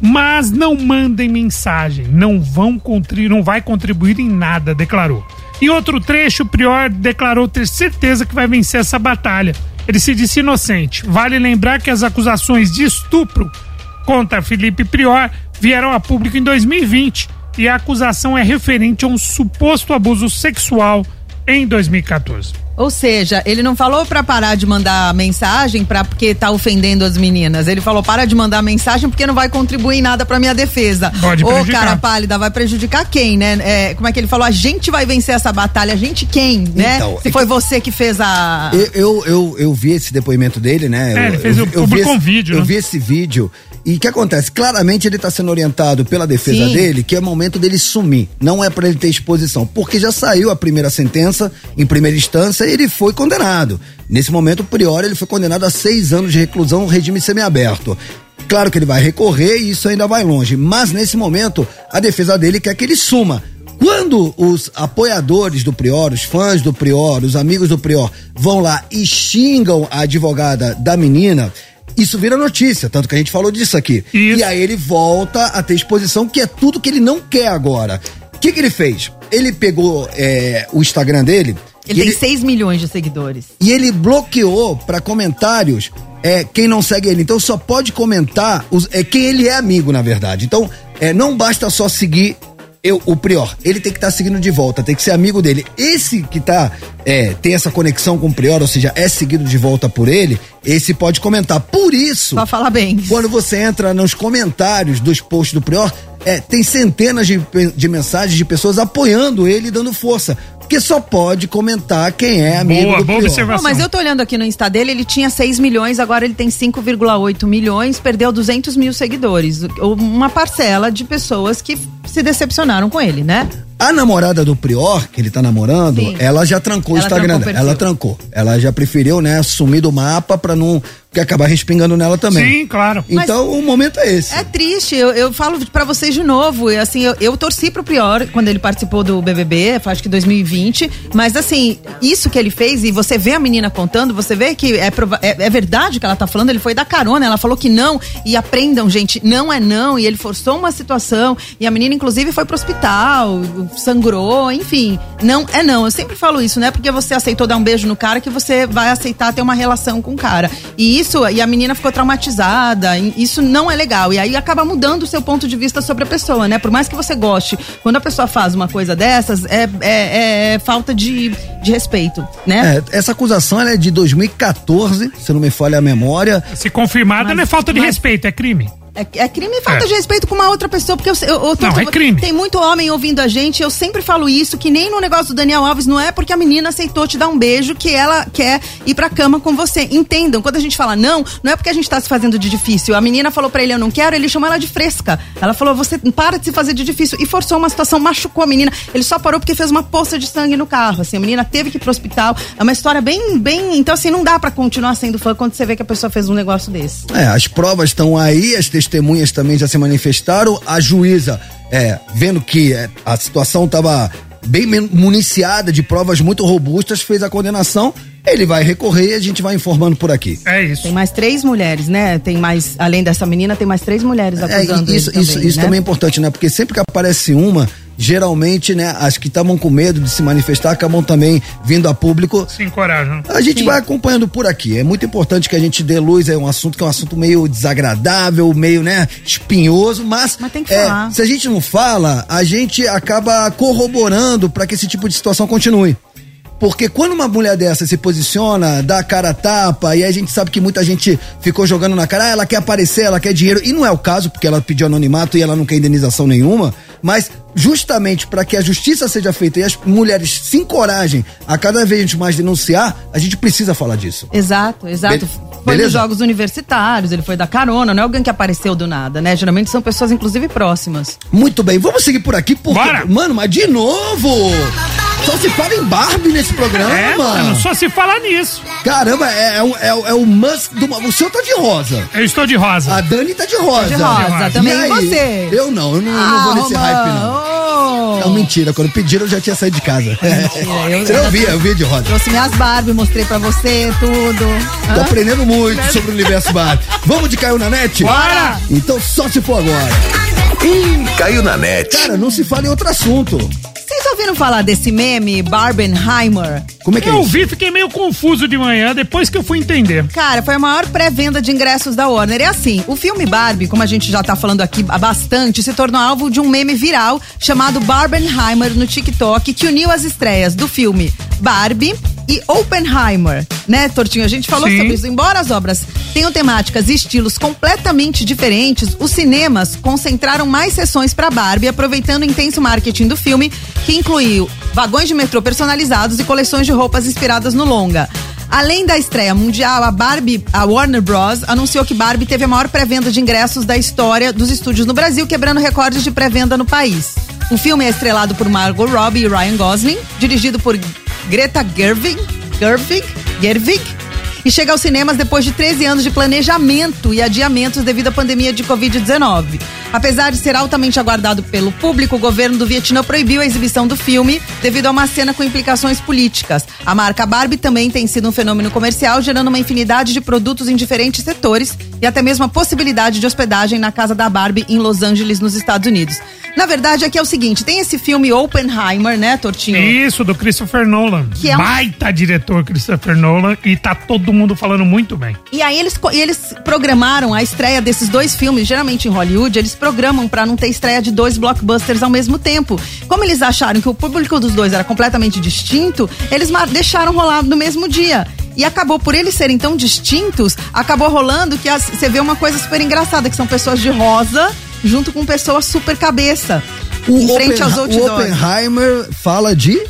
mas não mandem mensagem. Não vão contribuir, não vai contribuir em nada, declarou. Em outro trecho, o Prior declarou ter certeza que vai vencer essa batalha. Ele se disse inocente. Vale lembrar que as acusações de estupro contra Felipe Prior vieram a público em 2020 e a acusação é referente a um suposto abuso sexual em 2014. Ou seja, ele não falou pra parar de mandar mensagem pra, porque tá ofendendo as meninas. Ele falou para de mandar mensagem porque não vai contribuir em nada pra minha defesa. Pode Ô, prejudicar. cara pálida, vai prejudicar quem, né? É, como é que ele falou? A gente vai vencer essa batalha. A gente quem, né? Então, Se é foi você que fez a... Eu, eu, eu, eu vi esse depoimento dele, né? É, Eu- ele fez eu, vi publicou esse- um vídeo, Eu né? vi esse vídeo. E o que acontece? Claramente ele está sendo orientado pela defesa Sim. dele que é momento dele sumir. Não é para ele ter exposição. Porque já saiu a primeira sentença em primeira instância ele foi condenado. Nesse momento, o Prior ele foi condenado a seis anos de reclusão regime semiaberto. Claro que ele vai recorrer e isso ainda vai longe. Mas nesse momento, a defesa dele quer que ele suma. Quando os apoiadores do Prior, os fãs do Prior, os amigos do Prior vão lá e xingam a advogada da menina, isso vira notícia, tanto que a gente falou disso aqui. Isso. E aí ele volta a ter exposição, que é tudo que ele não quer agora. O que, que ele fez? Ele pegou é, o Instagram dele. Ele e tem 6 milhões de seguidores. e ele bloqueou para comentários é, quem não segue ele. Então só pode comentar os, é, quem ele é amigo, na verdade. Então é, não basta só seguir eu, o Prior. Ele tem que estar seguindo de volta, tem que ser amigo dele. Esse que tá, é, tem essa conexão com o Prior, ou seja, é seguido de volta por ele, esse pode comentar. Por isso. Só falar bem. Quando você entra nos comentários dos posts do Prior, é, tem centenas de, de mensagens de pessoas apoiando ele e dando força. Porque só pode comentar quem é amigo Boa, do boa observação. Não, mas eu tô olhando aqui no Insta dele, ele tinha 6 milhões, agora ele tem 5,8 milhões, perdeu 200 mil seguidores. Uma parcela de pessoas que se decepcionaram com ele, né? A namorada do Prior, que ele tá namorando, Sim. ela já trancou Ela o Instagram trancou o. Ela trancou. Ela já preferiu, né, sumir do mapa pra não que acabar respingando nela também. Sim, claro. Então o momento é esse. É triste, eu, eu falo pra vocês de novo, e assim, eu, eu torci pro Prior quando ele participou do BBB, acho que 2020, mas assim, isso que ele fez, e você vê a menina contando, você vê que é, prova- é, é verdade o que ela tá falando, ele foi dar carona, ela falou que não, e aprendam, gente, não é não, e ele forçou uma situação, e a menina inclusive foi pro hospital, sangrou, enfim, não é não, eu sempre falo isso, não é porque você aceitou dar um beijo no cara que você vai aceitar ter uma relação com o cara, e isso, e a menina ficou traumatizada, isso não é legal, e aí acaba mudando o seu ponto de vista sobre a pessoa, né, por mais que você goste, quando a pessoa faz uma coisa dessas, é, é, é falta de, de respeito, né? É, essa acusação ela é de 2014, se não me falha a memória. Se confirmada, Mas- não é falta de mas- respeito, é crime. É, é crime e falta É. de respeito com uma outra pessoa, porque eu, eu, eu tô- Não, é crime. tem muito homem ouvindo a gente, eu sempre falo isso, que nem no negócio do Daniel Alves, não é porque a menina aceitou te dar um beijo que ela quer ir pra cama com você. Entendam, quando a gente fala não, não é porque a gente tá se fazendo de difícil. A menina falou pra ele, eu não quero, ele chamou ela de fresca. Ela falou, você para de se fazer de difícil. E forçou uma situação, machucou a menina. Ele só parou porque fez uma poça de sangue no carro. Assim, a menina teve que ir pro hospital. É uma história bem, bem. Então, assim, não dá pra continuar sendo fã quando você vê que a pessoa fez um negócio desse. É, as provas estão aí, as testemunhas também já se manifestaram. A juíza, é, vendo que é, a situação estava bem municiada de provas muito robustas, fez a condenação. Ele vai recorrer e a gente vai informando por aqui. É isso. Tem mais três mulheres, né? Tem mais, além dessa menina, tem mais três mulheres É, acusando isso, ele isso, também, isso né? também é importante, né? Porque sempre que aparece uma, geralmente, né, as que estavam com medo de se manifestar acabam também vindo a público. Se encorajam. A gente vai acompanhando por aqui. É muito importante que a gente dê luz a um assunto que é um assunto meio desagradável, meio, né, espinhoso, mas, Mas tem que é, falar. se a gente não fala, a gente acaba corroborando para que esse tipo de situação continue. Porque quando uma mulher dessa se posiciona, dá a cara a tapa, e aí a gente sabe que muita gente ficou jogando na cara, ah, ela quer aparecer, ela quer dinheiro, e não é o caso, porque ela pediu anonimato e ela não quer indenização nenhuma, mas justamente para que a justiça seja feita e as mulheres se encorajem a cada vez mais denunciar, a gente precisa falar disso. Exato, exato. Be- foi beleza? nos jogos universitários, ele foi da carona, não é alguém que apareceu do nada, né? Geralmente são pessoas, inclusive, próximas. Muito bem, vamos seguir por aqui, porque. Bora! Mano, mas de novo! Só se fala em Barbie nesse programa. É, mano, só se fala nisso. Caramba, é, é, o- é, o- é o must do. O seu tá de rosa. Eu estou de rosa. A Dani tá de rosa. De rosa, também E aí? você. Eu não, eu não, eu não vou nesse hype, não. Não, mentira. Quando pediram, eu já tinha saído de casa. eu- Você não via, eu via de rosa. Trouxe minhas Barbie, mostrei pra você tudo. Tô Hã? aprendendo muito sobre o universo Barbie. Vamos de Caiu na Net? Bora! Então só se for agora. Ih, caiu na net. Cara, não se fala em outro assunto. Vocês ouviram falar desse meme, Barbenheimer? Como é que é Eu isso? vi, fiquei meio confuso de manhã, depois que eu fui entender. Cara, foi a maior pré-venda de ingressos da Warner. É assim, o filme Barbie, como a gente já tá falando aqui há bastante, se tornou alvo de um meme viral chamado Barbenheimer no TikTok, que uniu as estreias do filme Barbie e Oppenheimer, né, Tortinho? A gente falou Sim. sobre isso. Embora as obras tenham temáticas e estilos completamente diferentes, os cinemas concentraram mais sessões para Barbie, aproveitando o intenso marketing do filme, que incluiu vagões de metrô personalizados e coleções de roupas inspiradas no longa. Além da estreia mundial, a Barbie, a Warner Bros. anunciou que Barbie teve a maior pré-venda de ingressos da história dos estúdios no Brasil, quebrando recordes de pré-venda no país. O filme é estrelado por Margot Robbie e Ryan Gosling, dirigido por Greta Gerwig, Gerwig, Gerwig e chega aos cinemas depois de 13 anos de planejamento e adiamentos devido à pandemia de Covid-19. Apesar de ser altamente aguardado pelo público, o governo do Vietnã proibiu a exibição do filme devido a uma cena com implicações políticas. A marca Barbie também tem sido um fenômeno comercial, gerando uma infinidade de produtos em diferentes setores e até mesmo a possibilidade de hospedagem na casa da Barbie em Los Angeles, nos Estados Unidos. Na verdade, aqui é o seguinte: tem esse filme Oppenheimer, né, Tortinho? Isso, do Christopher Nolan. Que é um- Baita diretor Christopher Nolan e tá todo mundo falando muito bem. E aí eles, eles programaram a estreia desses dois filmes, geralmente em Hollywood, eles programam pra não ter estreia de dois blockbusters ao mesmo tempo. Como eles acharam que o público dos dois era completamente distinto, eles deixaram rolar no mesmo dia. E acabou, por eles serem tão distintos, acabou rolando que as- você vê uma coisa super engraçada, que são pessoas de rosa junto com pessoas super cabeça. em frente aos Oppen- o outdoors. Oppenheimer fala de.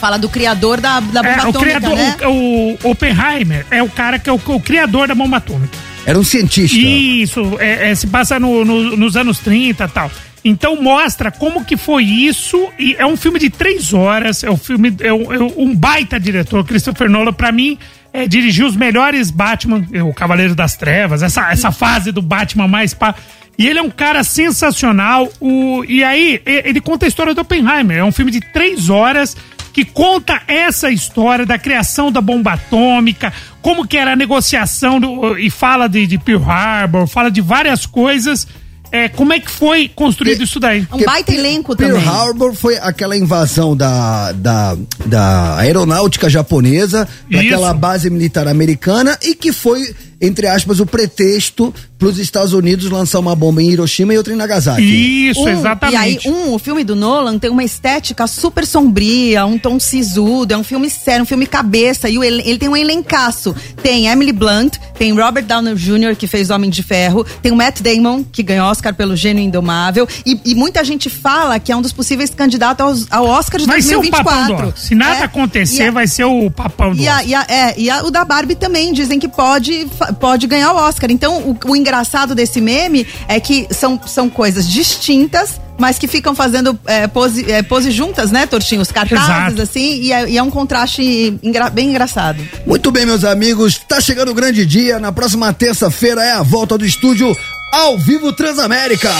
Fala do criador da, da bomba É, o atômica, criador, né? o, o Oppenheimer é o cara que é o, o criador da bomba atômica. Era um cientista. Isso, é, é, se passa no- no- nos anos 30 e tal. Então mostra como que foi isso e é um filme de três horas, é um filme, é um, é um baita diretor, Christopher Nolan, pra mim, é, dirigiu os melhores Batman, é, o Cavaleiro das Trevas, essa, essa fase do Batman mais pá. E ele é um cara sensacional. O, e aí, ele conta a história do Oppenheimer. É um filme de três horas que conta essa história da criação da bomba atômica, como que era a negociação do- e fala de, de Pearl Harbor, fala de várias coisas. É, como é que foi construído isso daí? Um baita elenco Pearl também. Harbor foi aquela invasão da, da, da aeronáutica japonesa, daquela base militar americana e que foi entre aspas, o pretexto para os Estados Unidos lançar uma bomba em Hiroshima e outra em Nagasaki. Isso, Um- exatamente. E aí, um, o filme do Nolan tem uma estética super sombria, um tom sisudo, é um filme sério, um filme cabeça, e o elen- ele tem um elencaço. Tem Emily Blunt, tem Robert Downey Jr., que fez Homem de Ferro, tem o Matt Damon, que ganhou Oscar pelo Gênio Indomável, e, e muita gente fala que é um dos possíveis candidatos aos- ao, Oscar de Vai ser o papão 2024. do. Se nada É, acontecer, a- vai ser o papão do e, a, Oscar. e, a- é, e a- o da Barbie também, dizem que pode, pode ganhar o Oscar. Então, o, o engraçado desse meme é que são, são coisas distintas, mas que ficam fazendo é, pose, é, pose juntas, né, Tortinho? Os cartazes, Exato. assim, e é, e é um contraste engra- bem engraçado. Muito bem, meus amigos, tá chegando o grande dia. Na próxima terça-feira é a volta do estúdio ao vivo Transamérica.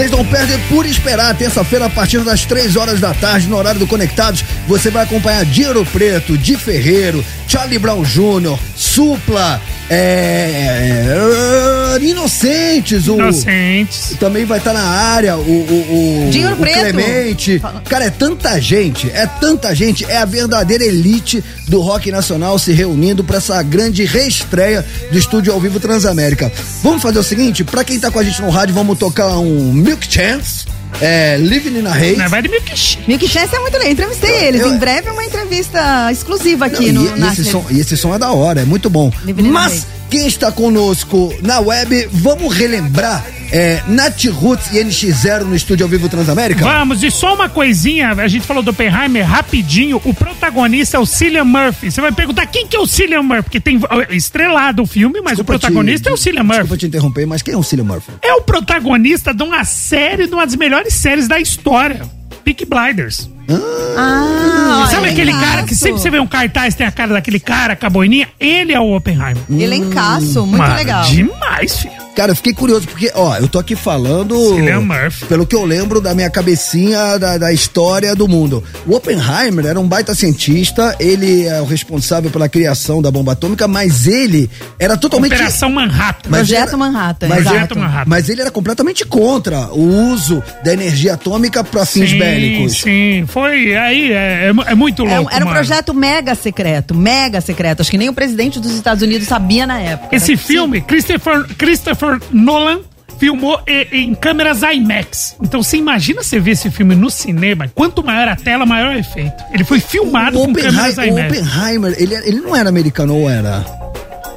Vocês não perdem por esperar. Terça-feira, a partir das três horas da tarde, no horário do Conectados, você vai acompanhar Dinheiro Preto, Di Ferreiro, Charlie Brown Jr., Supla, é, é, Inocentes. O, Inocentes. Também vai estar na área o, o, o, Dinheiro o Preto. Clemente. Cara, é tanta gente, é tanta gente, é a verdadeira elite do rock nacional se reunindo para essa grande reestreia do estúdio ao vivo Transamérica. Vamos fazer o seguinte, para quem tá com a gente no rádio, vamos tocar um Milk Chance, é, Living in a Haze. Não, vai de Milk Chance. Milk Chance é muito legal. Entrevistei eles. eu- em breve é uma entrevista exclusiva aqui Não, no e, e esse som, e esse som é da hora, é muito bom. Living in a Mas. Quem está conosco na web, vamos relembrar é, Nat Roots e NX0 no estúdio ao vivo Transamérica? Vamos, e só uma coisinha, a gente falou do Oppenheimer rapidinho, o protagonista é o Cillian Murphy. Você vai perguntar quem que é o Cillian Murphy, porque tem estrelado o filme, mas Desculpa o protagonista te- é o Cillian Murphy. Desculpa te interromper, mas quem é o Cillian Murphy? É o protagonista de uma série, de uma das melhores séries da história, Peak Blinders. Ah, Sabe é aquele cara que sempre você vê um cartaz, tem a cara daquele cara com a boininha? Ele é o Oppenheimer. Elencaço, muito Mano, legal. Demais, filho. Cara, eu fiquei curioso, porque, ó, eu tô aqui falando. Cillian Murphy. Pelo que eu lembro da minha cabecinha da, da história do mundo. O Oppenheimer era um baita cientista, ele é o responsável pela criação da bomba atômica, mas ele era totalmente. Operação Manhattan. Mas Projeto era- Manhattan, Mas, exato. Projeto Manhattan. mas ele era completamente contra o uso da energia atômica para fins sim, bélicos. Sim, foi aí, é, é mu- é muito É louco, era um mano. projeto mega secreto, mega secreto. Acho que nem o presidente dos Estados Unidos sabia na época. Esse Era- filme, Christopher, Christopher Nolan filmou e- em câmeras IMAX. Então você imagina você ver esse filme no cinema, quanto maior a tela, maior o efeito. Ele foi filmado O com câmeras Oppenheimer, o IMAX. Oppenheimer ele, ele não era americano ou era?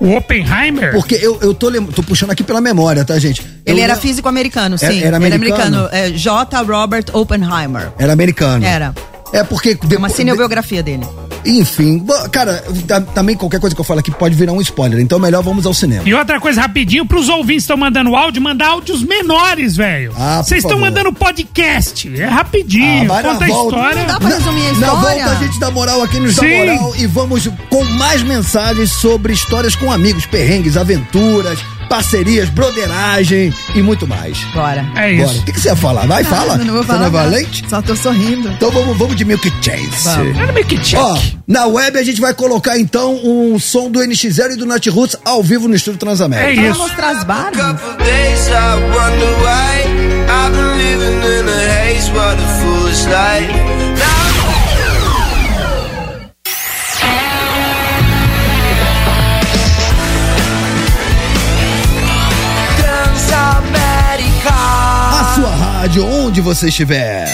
O Oppenheimer? Porque eu, eu tô, lem- tô puxando aqui pela memória, tá, gente? Ele Eu era lem- físico americano, sim. Era- era Ele americano? É, J. Robert Oppenheimer. Era americano. Era. É porque. Uma depois- cinebiografia dele. Enfim, cara, ta- também qualquer coisa que eu falo aqui pode virar um spoiler, então melhor vamos ao cinema. E outra coisa rapidinho, pros ouvintes que estão mandando áudio, mandar áudios menores, velho. Ah, por Vocês estão favor. mandando podcast. É rapidinho. na conta a volta. história. Não dá pra resumir a Na história. volta a gente dá moral aqui nos dá Sim. moral e vamos com mais mensagens sobre histórias com amigos, perrengues, aventuras, parcerias, broderagem e muito mais. Bora. É Bora. isso. O que, que você ia falar? Vai, fala. Não, não vou Você falar não é valente? Só tô sorrindo. Então vamos, vamos de Milk Chase. Vamos. Era que check. Ó, na web a gente vai colocar então um som do NX0 e do Nat Roots ao vivo no Estúdio Transamérica. É isso. mostrar as days I wonder why I've been living in a haze, what a foolish life. Rádio, onde você estiver.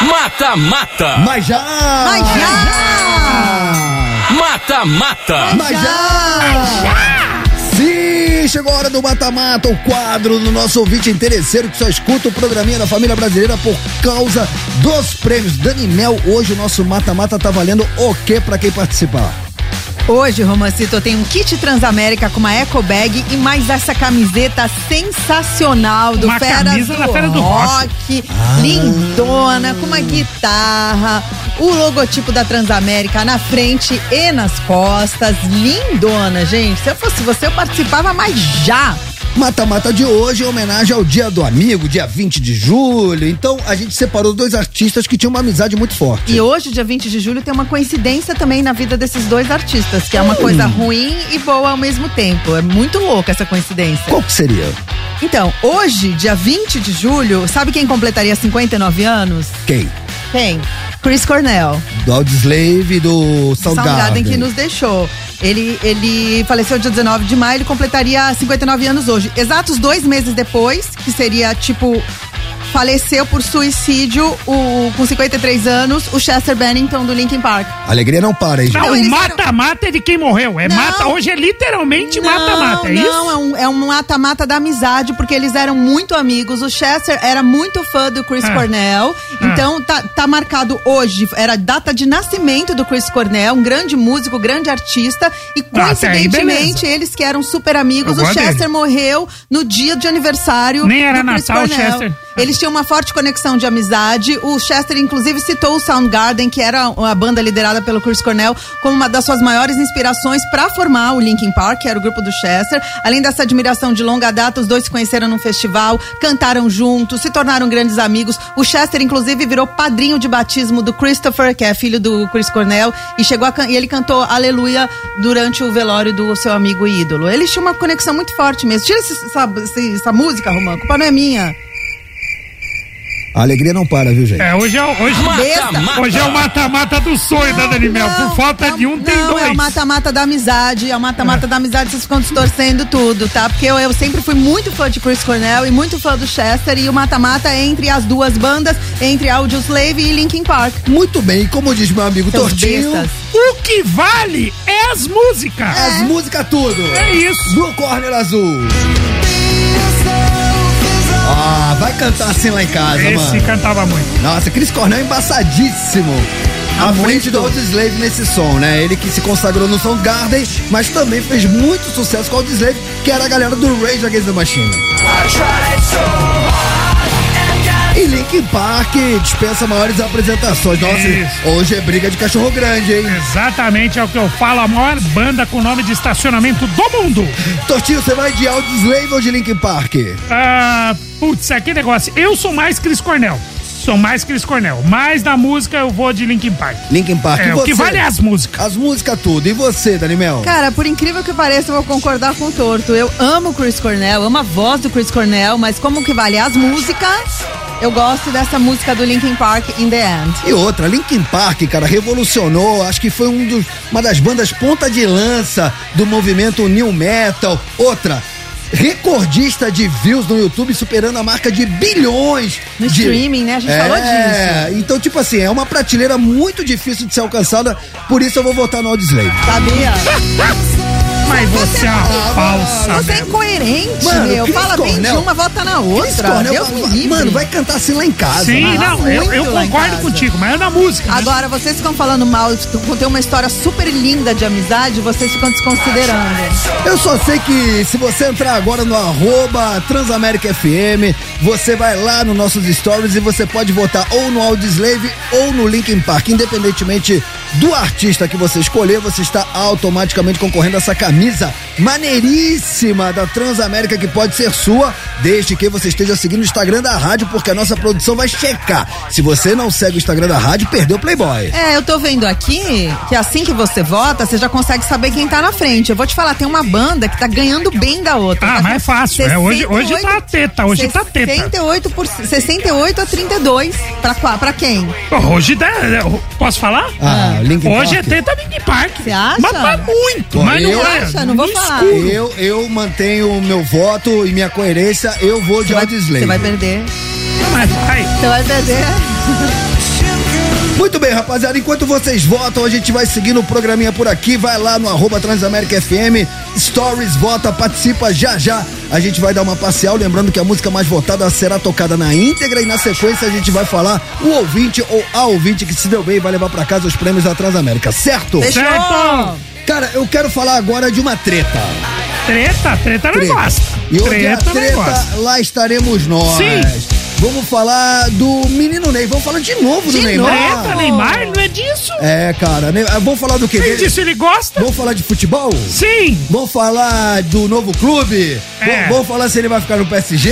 Mata, mata. Mas já! Mas já! Mata, mata. Mas já! Sim, chegou a hora do Mata-Mata, o quadro do nosso ouvinte interesseiro que só escuta o programinha da família brasileira por causa dos prêmios. Dani Mel, hoje o nosso Mata-Mata tá valendo o que pra quem participar? Hoje, Romancito, eu tenho um kit Transamérica com uma eco bag e mais essa camiseta sensacional do Uma Feras camisa do, da Feira do Rock. Lindona, com uma guitarra, o logotipo da Transamérica na frente e nas costas. Lindona, gente. Se eu fosse você, eu participava, mas já. Mata-Mata de hoje em homenagem ao Dia do Amigo, dia 20 de julho. Então a gente separou dois artistas que tinham uma amizade muito forte. E hoje, dia 20 de julho, tem uma coincidência também na vida desses dois artistas, que é uma coisa ruim e boa ao mesmo tempo. É muito louca essa coincidência. Qual que seria? Então, hoje, dia 20 de julho, sabe quem completaria 59 anos? Quem? Quem? Chris Cornell. Do Audioslave e do Soundgarden. Soundgarden que nos deixou. Ele, ele faleceu dia 19 de maio, ele completaria 59 anos hoje. Exatos dois meses depois, que seria tipo. Faleceu por suicídio o, com 53 anos o Chester Bennington do Linkin Park. A alegria não para, hein, gente? Não, Não, o mata-mata é de quem morreu. É Não. mata, hoje é literalmente mata-mata, é não, isso? é um, é um mata-mata da amizade, porque eles eram muito amigos. O Chester era muito fã do Chris Ah. Cornell. Ah. Então tá, tá marcado hoje, era a data de nascimento do Chris Cornell, um grande músico, grande artista. E Ah, coincidentemente, eles que eram super amigos, Eu o Chester dele. morreu no dia de aniversário Nem era do Chris Natal, Cornell. Chester. Eles tinham uma forte conexão de amizade. O Chester, inclusive, citou o Soundgarden, que era a banda liderada pelo Chris Cornell, como uma das suas maiores inspirações para formar o Linkin Park, que era o grupo do Chester. Além dessa admiração de longa data, os dois se conheceram num festival, cantaram juntos, se tornaram grandes amigos. O Chester, inclusive, virou padrinho de batismo do Christopher, que é filho do Chris Cornell, e chegou a e ele cantou Aleluia durante o velório do seu amigo ídolo. Eles tinham uma conexão muito forte mesmo. Tira essa, essa música, Romã, a culpa não é minha. A alegria não para, viu, gente? É, hoje é, o- hoje, Mata-mata. hoje é o mata-mata do sonho da Dani Mel. Por falta de um, tem Não, dois. é o mata-mata da amizade, é o mata-mata da amizade, vocês ficam distorcendo tudo, tá? Porque eu, eu sempre fui muito fã de Chris Cornell e muito fã do Chester, e o mata-mata é entre as duas bandas, entre Audioslave e Linkin Park. Muito bem, como diz meu amigo Seus Tortinho, bestas. O que vale é as músicas. as músicas tudo. É isso. Do Corner Azul. Ah, vai cantar assim lá em casa, Esse mano. cantava muito. Nossa, Chris Cornell é embaçadíssimo. À frente do Audioslave nesse som, né? Ele que se consagrou no Soundgarden, mas também fez muito sucesso com o Audioslave, que era a galera do Rage Against the Machine. E Linkin Park dispensa maiores apresentações. Nossa, Isso. hoje é briga de cachorro grande, hein? Exatamente é o que eu falo, a maior banda com nome de estacionamento do mundo. Tortinho, você vai de Audioslave ou de Linkin Park? Ah, putz, aqui negócio. Eu sou mais Chris Cornell. Sou mais Chris Cornell. Mais da música eu vou de Linkin Park. Linkin Park. É, e o que vale é as músicas. As músicas tudo. E você, Daniel? Cara, por incrível que pareça, eu vou concordar com o Torto. Eu amo o Chris Cornell, amo a voz do Chris Cornell, mas como que vale as músicas, eu gosto dessa música do Linkin Park, In The End. E outra, Linkin Park, cara, revolucionou, acho que foi um dos, uma das bandas ponta de lança do movimento New Metal. Outra, recordista de views no YouTube, superando a marca de bilhões. No de... streaming, né? A gente é, falou disso. Então, tipo assim, é uma prateleira muito difícil de ser alcançada, por isso eu vou votar no Audioslave. Sabia? Mas você é uma falsa. Você é incoerente, Mano, meu. Fala bem de uma, vota na outra. Cornell, Deus me livre. mano, vai cantar assim lá em casa. Sim, né? não, eu, eu concordo contigo, mas é na música. né? Agora, vocês ficam falando mal, tem uma história super linda de amizade, vocês ficam desconsiderando. Eu só sei que se você entrar agora no arroba Transamérica FM, você vai lá nos nossos stories e você pode votar ou no Audioslave ou no Linkin Park. Independentemente do artista que você escolher, você está automaticamente concorrendo a essa camisa maneiríssima da Transamérica que pode ser sua, desde que você esteja seguindo o Instagram da rádio, porque a nossa produção vai checar. Se você não segue o Instagram da rádio, perdeu o Playboy. É, eu tô vendo aqui que assim que você vota, você já consegue saber quem tá na frente. Eu vou te falar, tem uma banda que tá ganhando bem da outra. Ah, Tá mas é fácil. É, hoje, hoje tá teta, hoje tá teta. 68, por, 68 a 32. Pra, pra quem? Hoje dá. Posso falar? Ah, Linkin Hoje Park. é teta Linkin Park. Você acha? Mas, mas muito, Pô, mas não é. Acha? Não vou falar. Eu, eu mantenho o meu voto e minha coerência, eu vou de Você vai, Audioslave. você vai perder. Mas vai. Você vai perder. Muito bem, rapaziada, enquanto vocês votam, a gente vai seguindo o programinha por aqui, vai lá no arroba Transamérica FM, Stories, vota, participa já já. A gente vai dar uma parcial, lembrando que a música mais votada será tocada na íntegra e na sequência a gente vai falar o ouvinte ou a ouvinte que se deu bem e vai levar pra casa os prêmios da Transamérica, certo? Fechou. Certo. Cara, eu quero falar agora de uma treta. Treta, treta não Treta. gosta. E onde a Treta não treta, gosta. lá estaremos nós. Sim. Vamos falar do menino Ney. Vamos falar de novo do De Neymar. Treta, Neymar, não é disso? É, cara. Ne- Vamos falar do quê? Quem disse ele gosta? Vamos falar de futebol? Sim. Vamos falar do novo clube? É. Vamos- falar se ele vai ficar no PSG?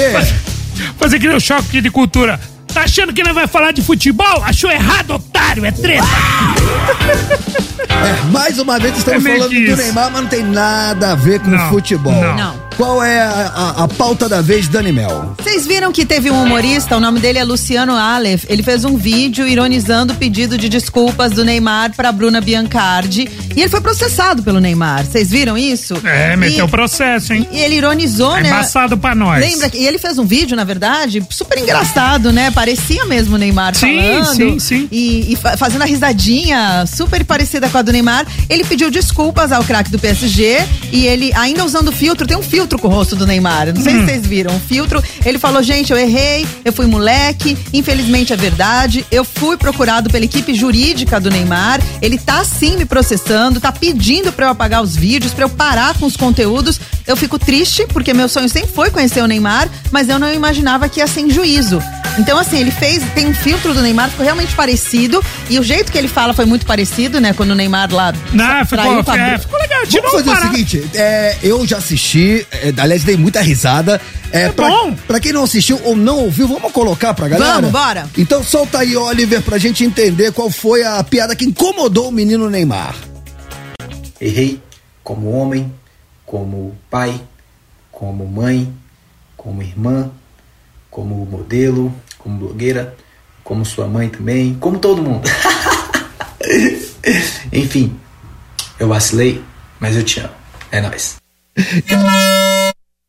Fazer que nem o choque de cultura. Tá achando que não vai falar de futebol? Achou errado, otário, é treta. É, mais uma vez estamos É falando do. Neymar, mas não tem nada a ver com Não, futebol. não. Não. Qual é a, a- a pauta da vez, Dani Mel? Vocês viram que teve um humorista, o nome dele é Luciano Aleph. Ele fez um vídeo ironizando o pedido de desculpas do Neymar pra Bruna Biancardi. E ele foi processado pelo Neymar. Vocês viram isso? É, meteu E- processo, hein? E ele ironizou, É né? embaçado pra nós. Lembra que e ele fez um vídeo, na verdade, super engraçado, né? Parecia mesmo o Neymar Sim, falando. sim, sim. E, e fa- fazendo a risadinha super parecida com a do Neymar. Ele pediu desculpas ao craque do PSG e ele, ainda usando filtro, tem um filtro com o rosto do Neymar. Não sei Hum. se vocês viram. Um filtro. Ele falou, gente, eu errei, eu fui moleque, infelizmente é verdade. Eu fui procurado pela equipe jurídica do Neymar. Ele tá sim me processando, tá pedindo pra eu apagar os vídeos, pra eu parar com os conteúdos. Eu fico triste, porque meu sonho sempre foi conhecer o Neymar, mas eu não imaginava que ia ser em juízo. Então, assim, ele fez, tem um filtro do Neymar, ficou realmente parecido. E o jeito que ele fala foi muito parecido, né? Quando o Neymar lá Não, traiu ficou, com a é, ficou legal. Vamos Tirou fazer o barato. seguinte, é, eu já assisti, é, aliás, dei muita risada. É, pra, bom. pra quem não assistiu ou não ouviu, vamos colocar pra galera? Vamos, bora. Então solta aí, Oliver, pra gente entender qual foi a piada que incomodou o menino Neymar. Errei como homem, como pai, como mãe, como irmã, como modelo, como blogueira, como sua mãe também, como todo mundo. Enfim, eu vacilei, mas eu te amo. É nóis.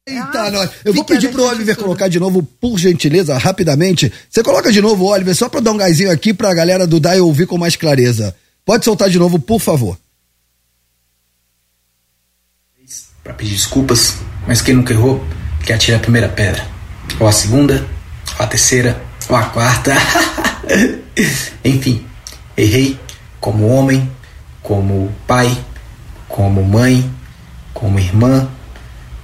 Eita, nós. Eu vou pedir pro Oliver colocar de novo, por gentileza, rapidamente. Você coloca de novo, Oliver, só pra dar um gásinho aqui pra galera do DAI ouvir com mais clareza. Pode soltar de novo, por favor. Pra pedir desculpas, mas quem nunca errou, que atire a primeira pedra. Ou a segunda, ou a terceira, ou a quarta. Enfim, errei como homem, como pai, como mãe, como irmã,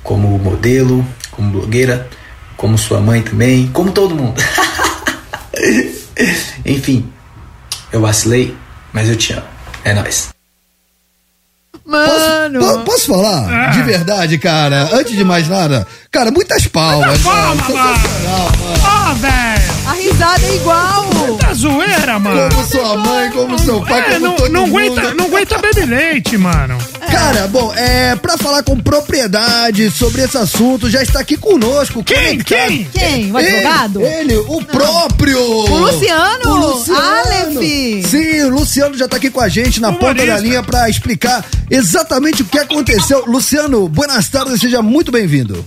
como modelo, como blogueira, como sua mãe também, como todo mundo. Enfim, eu vacilei, mas eu te amo. É nóis. Mano! Po- posso falar? De verdade, cara. Antes de mais nada, cara, muitas palmas. Palma, mano. Sensacional, mano. Ó, velho. A risada é igual! Tá zoeira, mano. Como sua mãe, como seu pai, É, como não, todo não mundo. aguenta, não aguenta beber leite, mano. Cara, bom, é pra falar com propriedade sobre esse assunto, já está aqui conosco. Quem? conectado. Quem? Quem? O Ele, advogado? Ele, o próprio. O Luciano! O Luciano. Aleph. Sim, o Luciano já tá aqui com a gente na ponta Humorista. da linha pra explicar exatamente o que aconteceu. Luciano, buenas tardes, seja muito bem-vindo.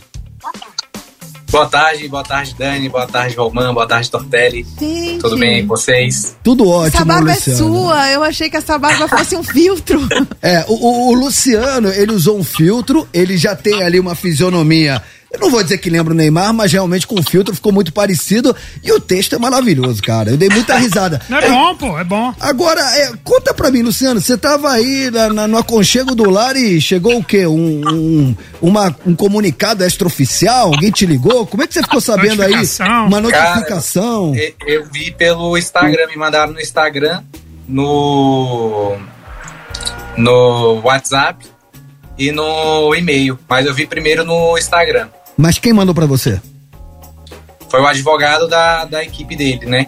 Boa tarde, boa tarde, Dani, boa tarde, Romã, boa tarde, Tortelli. Gente. Tudo bem com vocês? Tudo ótimo, Essa barba é Luciano. sua, eu achei que essa barba fosse um filtro. É, o, o- o Luciano, ele usou um filtro, ele já tem ali uma fisionomia. Eu não vou dizer que lembra o Neymar, mas realmente com o filtro ficou muito parecido. E o texto é maravilhoso, cara. Eu dei muita risada. Não é bom, pô, é bom. Agora, é, conta pra mim, Luciano, você tava aí na- na- no aconchego do lar e chegou o quê? Um, um, uma- um comunicado extraoficial? Alguém te ligou? Como é que você ficou sabendo aí? Notificação. Uma notificação? E- Eu vi pelo Instagram, me mandaram no Instagram, no, no WhatsApp e no e-mail. Mas eu vi primeiro no Instagram. Mas quem mandou pra você? Foi o advogado da, da equipe dele, né?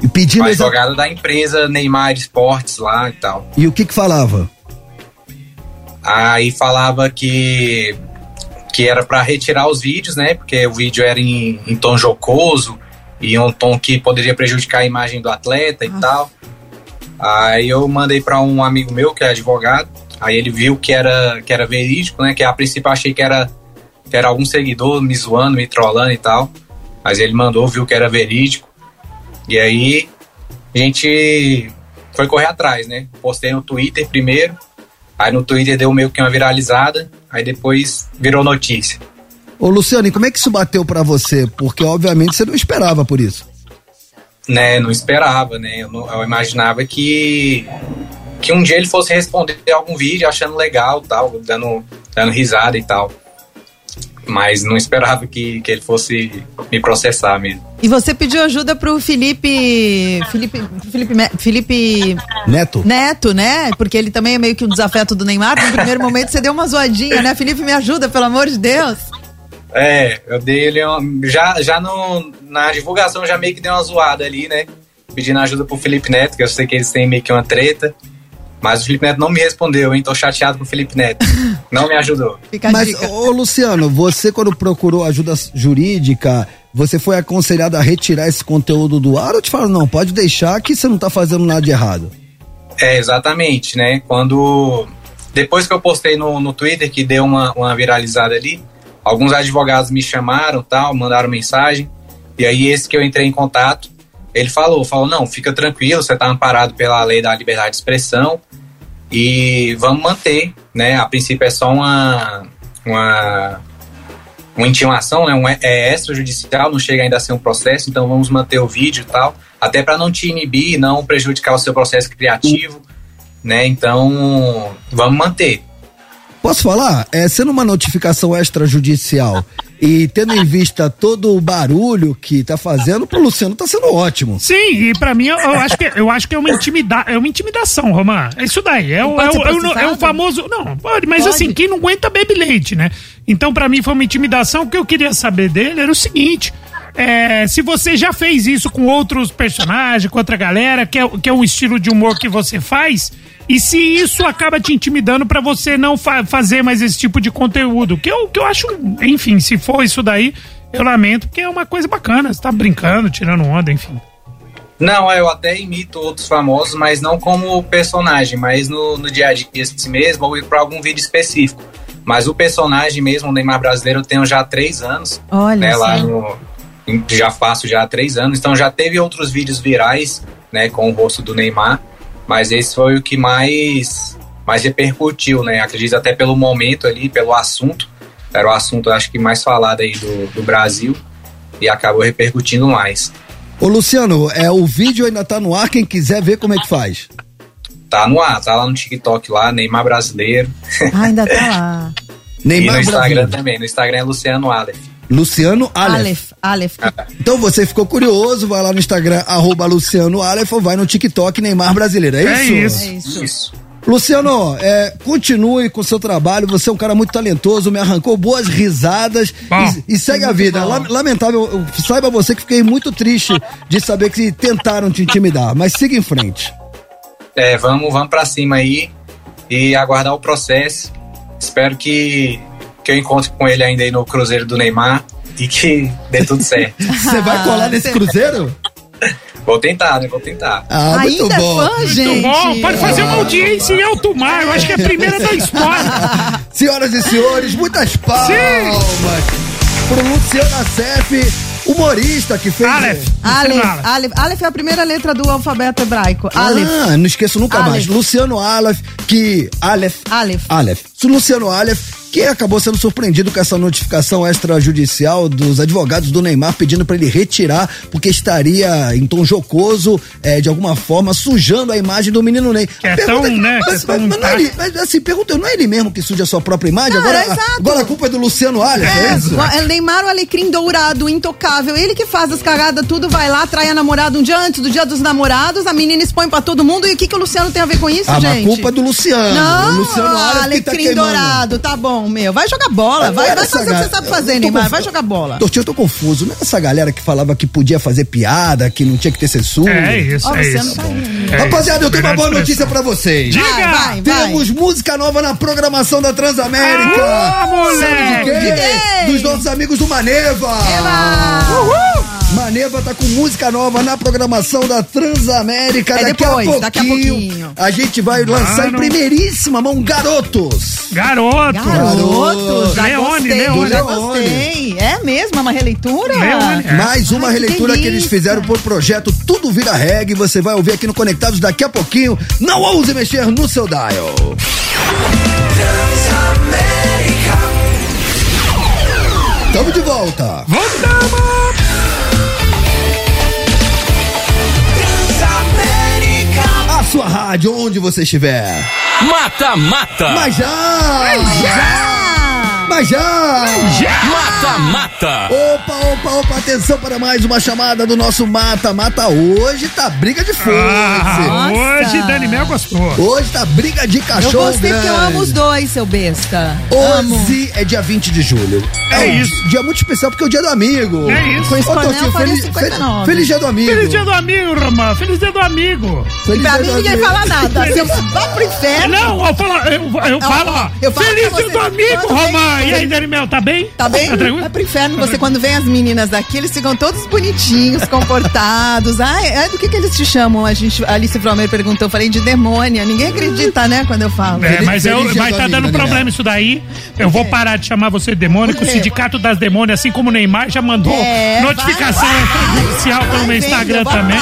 E O pedindo exa- advogado da empresa Neymar Esportes lá e tal. E o que que falava? Aí falava que que era pra retirar os vídeos, né? Porque o vídeo era em, em tom jocoso e um tom que poderia prejudicar a imagem do atleta e tal. Aí eu mandei pra um amigo meu que é advogado. Aí ele viu que era que era verídico, né? Que a princípio eu achei que era que era algum seguidor me zoando, me trollando e tal. Mas ele mandou, viu que era verídico. E aí a gente foi correr atrás, né? Postei no Twitter primeiro. Aí no Twitter deu meio que uma viralizada, aí depois virou notícia. Ô, Luciano, e como é que isso bateu pra você? Porque, obviamente, você não esperava por isso. Né, não esperava, né? Eu, não- eu imaginava que que um dia ele fosse responder algum vídeo achando legal, tal, dando dando risada e tal. Mas não esperava que, que ele fosse me processar mesmo. E você pediu ajuda pro Felipe. Felipe. Felipe. Felipe Neto? Neto, né? Porque ele também é meio que um desafeto do Neymar. No primeiro momento você deu uma zoadinha, né? Felipe, me ajuda, pelo amor de Deus. É, eu dei ele já já no, na divulgação eu já meio que dei uma zoada ali, né? Pedindo ajuda pro Felipe Neto, que eu sei que eles têm meio que uma treta. Mas o Felipe Neto não me respondeu, hein? Tô chateado com o Felipe Neto. Não me ajudou. Mas, ô Luciano, você quando procurou ajuda jurídica, você foi aconselhado a retirar esse conteúdo do ar ou te falaram, não, pode deixar que você não tá fazendo nada de errado? É, exatamente, né? Quando. Depois que eu postei no, no Twitter, que deu uma, uma viralizada ali, alguns advogados me chamaram tal, mandaram mensagem. E aí, esse que eu entrei em contato, ele falou: falou, não, fica tranquilo, você tá amparado pela lei da liberdade de expressão e vamos manter, né? A princípio é só uma. uma uma intimação, né, um é extrajudicial, não chega ainda a ser um processo, então vamos manter o vídeo e tal, até para não te inibir, não prejudicar o seu processo criativo, né? Então, vamos manter. Posso falar? É, sendo uma notificação extrajudicial e tendo em vista todo o barulho que tá fazendo, pro Luciano tá sendo ótimo. Sim, e pra mim eu, eu acho que eu acho que é uma é uma intimidação, Romã. É isso daí, é, o- é, o- é, o- é o famoso, não, pode, mas Pode. assim, quem não aguenta bebe leite, né? Então pra mim foi uma intimidação, o que eu queria saber dele era o seguinte, é, se você já fez isso com outros personagens, com outra galera, que é, que é um estilo de humor que você faz, e se isso acaba te intimidando pra você não fa- fazer mais esse tipo de conteúdo, que eu, que eu acho, enfim, se for isso daí, eu lamento, porque é uma coisa bacana, você tá brincando, tirando onda, enfim. Não, eu até imito outros famosos, mas não como personagem, mas no, no dia a dia assim mesmo, ou para algum vídeo específico. Mas o personagem mesmo, o Neymar brasileiro, eu tenho já há três anos. Olha né, lá no, já faço já há três anos, então já teve outros vídeos virais, né, com o rosto do Neymar, mas esse foi o que mais, mais repercutiu, né, acredito até pelo momento ali, pelo assunto, era o assunto acho que mais falado aí do, do Brasil, e acabou repercutindo mais. Ô Luciano, é, o vídeo ainda tá no ar, quem quiser ver como é que faz. Tá no ar, tá lá no TikTok lá, Neymar brasileiro. Ah, ainda tá lá. e Neymar no Instagram brasileiro. também, no Instagram é Luciano Aleph. Luciano Aleph. Aleph, Aleph. Então você ficou curioso, vai lá no Instagram, arroba Luciano Aleph, ou vai no TikTok Neymar Brasileiro, é É isso? isso. É isso. Luciano, é, continue com o seu trabalho, você é um cara muito talentoso, me arrancou boas risadas e, e segue a vida. La- Lamentável, saiba você que fiquei muito triste de saber que tentaram te intimidar, mas siga em frente. É, vamos, vamos pra cima aí e aguardar o processo. Espero que, que eu encontre com ele ainda aí no Cruzeiro do Neymar e que dê tudo certo. Você vai colar nesse cruzeiro? Vou tentar, né? Vou tentar. Ah, muito Ainda é bom. fã, gente. Muito bom, pode fazer uma audiência em alto mar, eu acho que é a primeira da história. Senhoras e senhores, muitas palmas pro Luciano Acef, humorista que fez. Aleph. Aleph, Luciano Aleph. Aleph. Aleph é a primeira letra do alfabeto hebraico. Aleph. Ah, não esqueço nunca mais. Aleph. Luciano Aleph, que. Aleph. Aleph. Aleph. Luciano Aleph, que acabou sendo surpreendido com essa notificação extrajudicial dos advogados do Neymar pedindo para ele retirar, porque estaria em tom jocoso, eh, de alguma forma, sujando a imagem do menino Ney. Que é A pergunta tão, né, que Mas, é tão mas- mas não é ele, mas, assim, pergunta, não é ele mesmo que suja a sua própria imagem? Não, agora, é exato. agora a culpa é do Luciano Aleph, é, É, o Neymar, o alecrim dourado, intocável. Ele que faz as cagadas, tudo vai lá, trai a namorada um dia antes do dia dos namorados, a menina expõe pra todo mundo. E o que, que o Luciano tem a ver com isso, Ah, gente? a culpa é do Luciano. Não, o Luciano que tá alecrim queimando. dourado, tá bom, meu. Vai jogar bola, vai, vai fazer o que você sabe fazer, Neymar. confu- Vai jogar bola. Tortinho, eu tô confuso. Não é essa galera que falava que podia fazer piada, que não tinha que ter censura? É isso, Ó, é isso. tá vendo. É Rapaziada, eu tenho uma boa notícia pra vocês. Diga! Vai, vai, vai. Temos música nova na programação da Transamérica. Ah, moleque! Dos nossos amigos do Maneva. Maneva tá com música nova na programação da Transamérica. É daqui, depois, a pouquinho, daqui a pouquinho. a gente vai lançar em Mano. primeiríssima mão Garotos. Garoto! Garoto, já Leone, gostei, Leone. já gostei. É mesmo, é uma releitura? Leone. É. Mais uma Ai, que releitura que, eles delícia. fizeram por projeto Tudo Vira Reggae. Você vai ouvir aqui no Conectados daqui a pouquinho. Não ouse mexer no seu dial. Tamo de volta. Voltamos! Sua rádio, onde você estiver. Mata, mata. Mas já! Mas já! Mata, mata. Opa, opa, opa, atenção para mais uma chamada do nosso Mata Mata. Hoje tá briga de foice. Ah, hoje Dani Mel gostou. Hoje tá briga de Eu cachorro gostei porque eu grande. amo os dois, seu besta. Amo. Hoje é dia 20 de julho. É um isso. Dia muito especial porque é o dia do amigo. É isso. Com esse faria feliz, 59. fe- feliz dia do amigo. Feliz dia do amigo, Romã. Feliz dia do amigo. Feliz Pra mim ninguém amigo. fala nada. Você vai pro inferno. Não, eu falo, eu, eu falo, ó, eu falo feliz dia você, do amigo, quando E aí, Dani Mel, tá bem? Tá bem? Tá tranquilo? Vai pro inferno, você quando vem as meninas daqui, eles ficam todos bonitinhos, comportados. Ai, ai, do que que eles te chamam? A gente, a Alice Fromer perguntou, eu falei de demônia. Ninguém acredita, né, quando eu falo. É, mas eu, dia vai do tá dando problema isso daí. Eu vou parar de chamar você de demônio, que o? Sindicato das Demônias, assim como o Neymar, já mandou É, notificação vai, oficial vai pelo meu Instagram eu também.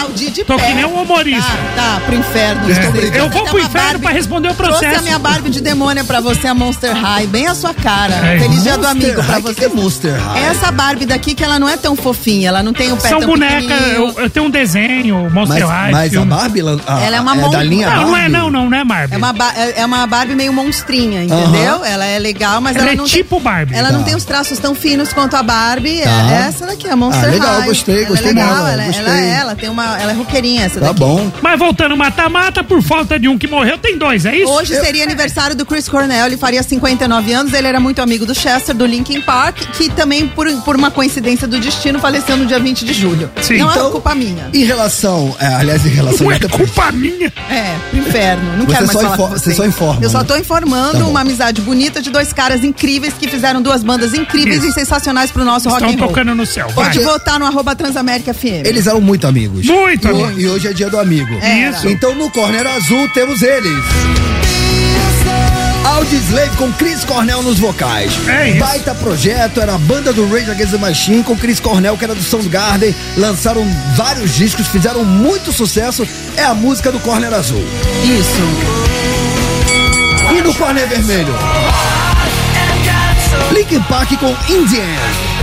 Tô que nem um humorista. Tá, tá, pro inferno. É. Eu vou pro inferno pra responder o Trouxe processo. a minha Barbie de demônia pra você, a Monster High, bem a sua cara. É. Feliz dia do Monster amigo pra você. que que é Monster High? Essa Barbie daqui que ela não é tão fofinha, ela não tem o pé São tão bonecas, eu, eu tenho um desenho, Monster Mas, High. mas a filme. Barbie. lan- a- Ela é uma é mon- da linha Não, Barbie. não é não, não, não é Barbie. É uma, é é uma Barbie meio monstrinha, entendeu? Aham. Ela é legal, mas Ela ela, é não tipo tem, Barbie. Ela Tá. não tem os traços tão finos quanto a Barbie. Tá. É essa daqui, a Monster Ah, legal, High. gostei, ela gostei é legal, dela, ela, é- gostei. ela é, ela tem uma, ela é roqueirinha essa Tá daqui. bom. Mas voltando mata-mata, por falta de um que morreu, tem dois, é isso? Hoje seria aniversário do Chris Cornell, ele faria 59 anos, ele era muito amigo do Chester, do Linkin Park, que também, por, por uma coincidência do destino, faleceu no dia 20 de julho. Sim. não Então- é culpa minha. Em relação. é, aliás, em relação. Não é culpa minha. É, pro inferno. Não Você quero mais só falar infor- com você você. só informa, Eu só né? tô informando Tá uma amizade bonita de dois caras incríveis que fizeram duas bandas incríveis Isso. e sensacionais pro nosso rock Estão and roll. tocando no céu. Vai. Pode votar no arroba Transamérica FM. Eles eram muito amigos. Muito e, amigos. e hoje é dia do amigo. Era. Isso. Então no corner azul temos eles. Audioslave com Chris Cornell nos vocais. É isso. Baita projeto, era a banda do Rage Against the Machine com Chris Cornell, que era do Soundgarden. Lançaram vários discos, fizeram muito sucesso. É a música do Corner Azul. Isso. E no Corner Vermelho? Linkin Park com Indian.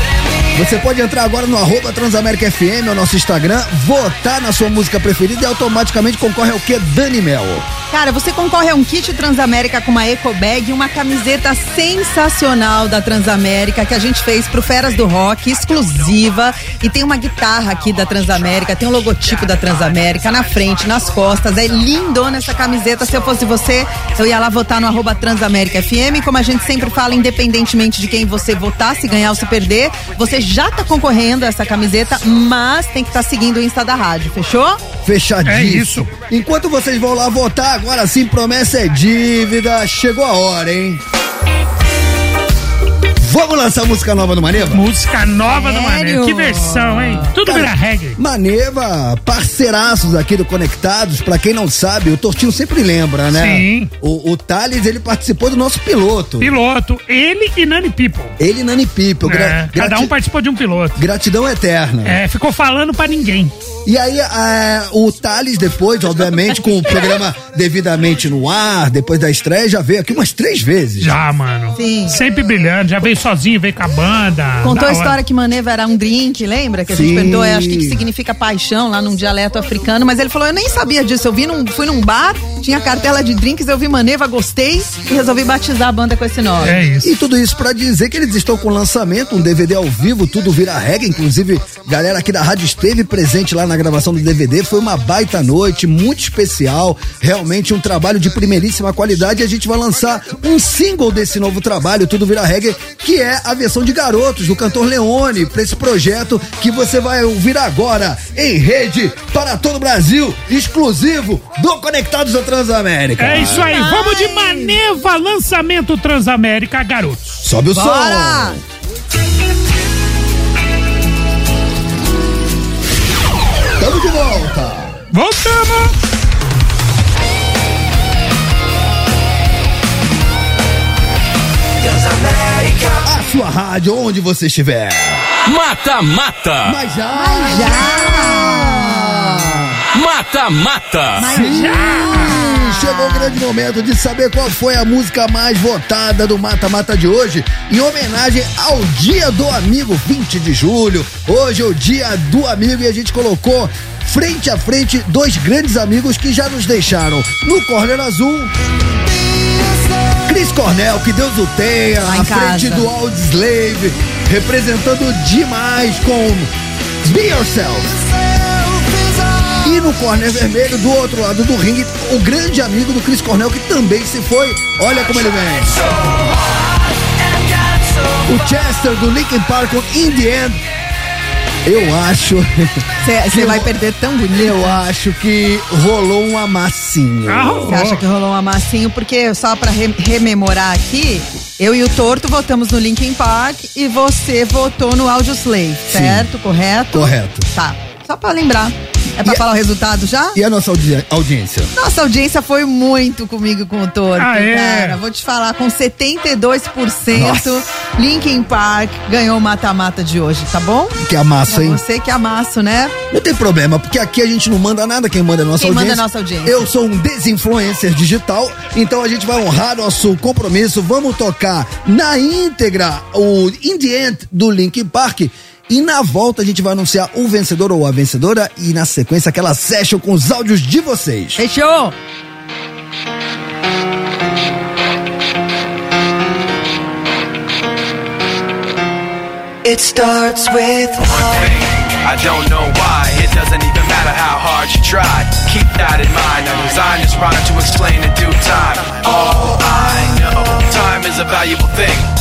Você pode entrar agora no arroba Transamérica FM, é o nosso Instagram, votar na sua música preferida e automaticamente concorre ao que? Dani Mel. Cara, você concorre a um kit Transamérica com uma eco bag e uma camiseta sensacional da Transamérica que a gente fez pro Feras do Rock, exclusiva. E tem uma guitarra aqui da Transamérica, tem o logotipo da Transamérica na frente, nas costas. É lindona essa camiseta. Se eu fosse você, eu ia lá votar no arroba Transamérica FM. Como a gente sempre fala, independentemente de quem você votar, se ganhar ou se perder, você já tá concorrendo a essa camiseta, mas tem que estar seguindo o Insta da rádio, fechou? Fechadíssimo. É isso. Enquanto vocês vão lá votar, agora sim, promessa é dívida. Chegou a hora, hein? Vamos lançar música nova do Maneva? Música nova do? Mané. Que versão, hein? Tudo vira reggae. Maneva, parceiraços aqui do Conectados, pra quem não sabe, o Tortinho sempre lembra, né? Sim. O, o Thales, ele participou do nosso piloto. Piloto, ele e Nani People. Ele e Nani People. gra- É, cada grati- um participou de um piloto. Gratidão eterna. É, ficou falando pra ninguém. E aí, é, o Thales, depois, obviamente, com o programa devidamente no ar, depois da estreia, já veio aqui umas três vezes. Já, mano. Sim. Sempre brilhando. Já veio sozinho, veio com a banda. Contou a história que Maneva era um drink, lembra? Que a gente Sim. perguntou, é, acho que, que significa paixão lá num dialeto africano, mas ele falou, eu nem sabia disso, eu vi num, fui num bar, tinha cartela de drinks, eu vi Maneva, gostei e resolvi batizar a banda com esse nome. É isso. E tudo isso pra dizer que eles estão com lançamento, um DVD ao vivo, tudo vira regra. Inclusive, galera aqui da rádio esteve presente lá na gravação do DVD. Foi uma baita noite, muito especial. Realmente um trabalho de primeiríssima qualidade. E a gente vai lançar um single desse novo trabalho, Tudo Vira Reggae, que é a versão de Garotos, do cantor Leone, pra esse projeto que você vai ouvir agora em rede para todo o Brasil, exclusivo do Conectados da Transamérica. É isso aí. Vamos de Maneva, lançamento Transamérica, garotos. Sobe o Bora! som. Tamo de volta. Voltamos. A sua rádio, onde você estiver. Mata Mata. Mas já. Mata Mata. Sim, chegou o grande momento de saber qual foi a música mais votada do Mata Mata de hoje, em homenagem ao Dia do Amigo, 20 de julho. Hoje é o Dia do Amigo e a gente colocou frente a frente dois grandes amigos que já nos deixaram no Corner Azul. Chris Cornell, que Deus o tenha, à frente do Audioslave, representando demais com Be Yourself. E no corner vermelho, do outro lado do ringue, o grande amigo do Chris Cornell, que também se foi. Olha como ele vem. O Chester do Linkin Park com In The End. Eu acho. Você vai perder tão bonito. Eu acho que rolou um amassinho. Você acha que rolou um amassinho? Porque, só pra re- rememorar aqui, eu e o Torto votamos no Linkin Park e você votou no Audio Slave, certo? Correto? Correto. Tá. Só pra lembrar. É pra falar o resultado já? E a nossa audi- audiência? Nossa audiência foi muito comigo com o Torto, Ah, é? cara. Vou te falar, com 72%, Nossa. Linkin Park ganhou o mata-mata de hoje, tá bom? Que amasso, É hein? você que amasso, né? Não tem problema, porque aqui a gente não manda nada, quem manda é a nossa Quem manda audiência. é a nossa audiência. Eu sou um desinfluencer digital, então a gente vai honrar nosso compromisso. Vamos tocar na íntegra o In The End do Linkin Park. E na volta a gente vai anunciar o vencedor ou a vencedora e na sequência aquela session com os áudios de vocês. Fechou! It starts with one thing. I don't know why. It doesn't even matter how hard you try. Keep that in mind. I designed this rhyme to explain in due time. All I know, time is a valuable thing.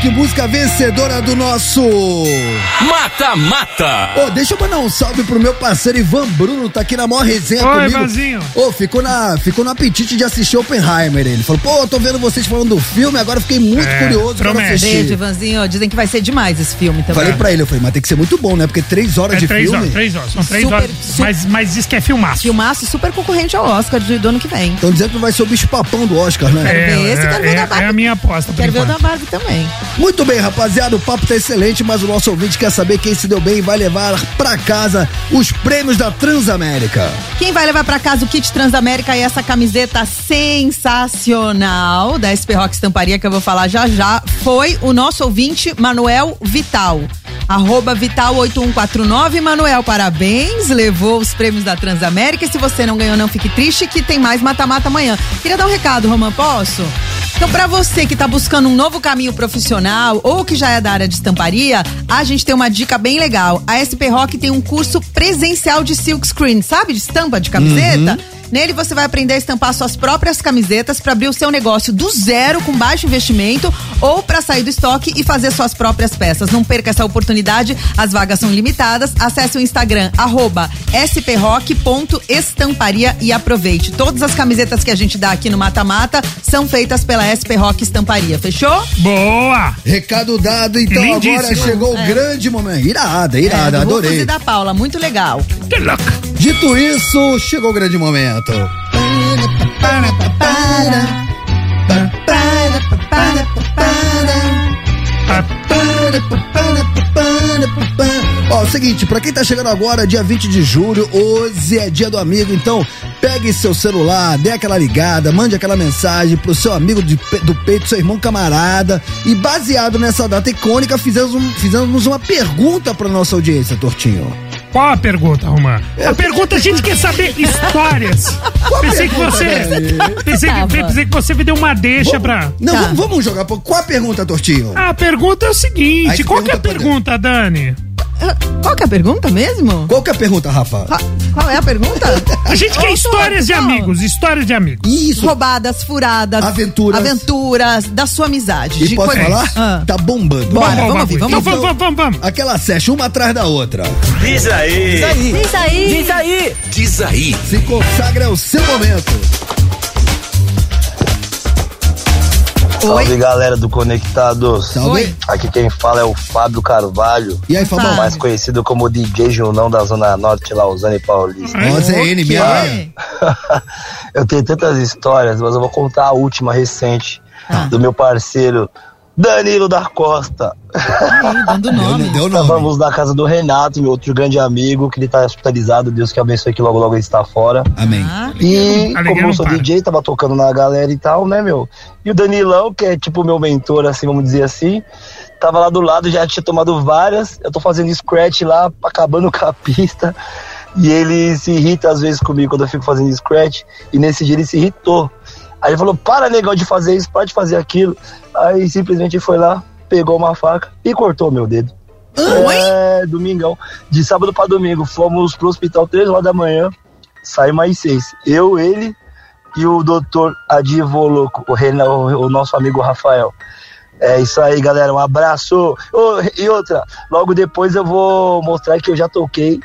Park, música vencedora do nosso. Mata Mata. Ô, deixa eu mandar um salve pro meu parceiro Ivan Bruno, tá aqui na maior resenha Oi, comigo. Ivanzinho. Ô, ficou, na, ficou no apetite de assistir Oppenheimer. Ele falou, pô, eu tô vendo vocês falando do filme, agora eu fiquei muito É, curioso pra promete. assistir. Beijo, Ivanzinho. Dizem que vai ser demais esse filme também. Falei pra ele, eu falei, mas tem que ser muito bom, né? Porque três horas É de três filme. horas, três horas. São três Super, horas. super- Mas, mas diz que é filmaço. Filmaço super concorrente ao Oscar de- do ano que vem. Estão dizendo que vai ser o bicho papão do Oscar, né? Quero ver esse, quero ver o da é, Barbie. é a minha aposta. Quero ver o da. Barbie também. Muito bem, rapaziada, o papo tá excelente, mas o nosso ouvinte quer saber quem se deu bem e vai levar pra casa os prêmios da Transamérica. Quem vai levar pra casa o kit Transamérica e essa camiseta sensacional da SP Rock Estamparia que eu vou falar já já foi o nosso ouvinte Manuel Vital. Arroba Vital8149. Manuel, parabéns. Levou os prêmios da Transamérica. E se você não ganhou, não fique triste, que tem mais mata-mata amanhã. Queria dar um recado, Roman, posso? Então, pra você que tá buscando um novo caminho profissional ou que já é da área de estamparia, a gente tem uma dica bem legal. A SP Rock tem um curso presencial de silk screen, sabe? De estampa de camiseta. Nele você vai aprender a estampar suas próprias camisetas para abrir o seu negócio do zero com baixo investimento ou para sair do estoque e fazer suas próprias peças. Não perca essa oportunidade, as vagas são limitadas. Acesse o Instagram arroba sprock.estamparia e aproveite. Todas as camisetas que a gente dá aqui no Mata Mata são feitas pela SP Rock Estamparia. Fechou? Boa! Recado dado, então Lindíssimo. agora chegou É. o grande momento. Irada, irada, É, do Rufus adorei. e da Paula, muito legal. Que louca. Dito isso, chegou o grande momento. Ó, é o seguinte, pra quem tá chegando agora, dia 20 de julho, hoje é dia do amigo, então pegue seu celular, dê aquela ligada, mande aquela mensagem pro seu amigo de do peito, seu irmão camarada. E baseado nessa data icônica, fizemos, um- fizemos uma pergunta pra nossa audiência, Tortinho. Qual a pergunta, Romã? A pergunta a gente quer saber histórias. Qual a Pensei que pergunta, você. Dani? Pensei que, pensei que você me deu uma deixa pra. Não, Tá. vamos, vamos jogar. pô. Qual a pergunta, Tortinho? A pergunta é o Aí seguinte: você qual que é a pergunta pergunta, Dani? Qual que é a pergunta mesmo? Qual que é a pergunta, Rafa? Qual, qual é a pergunta? A gente quer histórias de amigos, histórias de amigos. Isso. Roubadas, furadas, Aventuras. aventuras da sua amizade. E de posso coisas- falar? Ah. Tá bombando. Bora, Vamos, vamos ouvir, vamos Então ouvir. vamos, vamos, vamos, vamos. Aquela session, uma atrás da outra. Diz aí. Diz aí. Diz aí. Diz aí. Se consagra o seu momento. Salve galera do Conectados. Salve. Oi. Aqui quem fala é o Fábio Carvalho, E aí? Fábio. mais conhecido como DJ Junão da Zona Norte, Lausanne e Paulista. Ó, ZN, minha Ok. mãe. eu tenho tantas histórias, mas eu vou contar a última recente Ah. do meu parceiro Danilo da Costa. Aí, dando nome. Deu nome. Estávamos na casa do Renato, meu outro grande amigo, que ele tá hospitalizado, Deus que abençoe que logo logo ele está fora. Amém. Ah, E Alegria como eu sou para. DJ, tava tocando na galera e tal, né, meu? E o Danilão, que é tipo meu mentor, assim, vamos dizer assim, tava lá do lado, já tinha tomado várias. Eu tô fazendo scratch lá, acabando com a pista. E ele se irrita às vezes comigo quando eu fico fazendo scratch. E nesse dia ele se irritou. Aí ele falou: Para, negão, de fazer isso, para de fazer aquilo. Aí simplesmente foi lá, pegou uma faca e cortou meu dedo. É, domingão. De sábado pra domingo, fomos pro hospital três horas da manhã, saímos às seis. Eu, ele e o doutor Adivo Louco, o, Renan, o, o nosso amigo Rafael. É isso aí, galera. Um abraço. Ô, e outra, logo depois eu vou mostrar que eu já toquei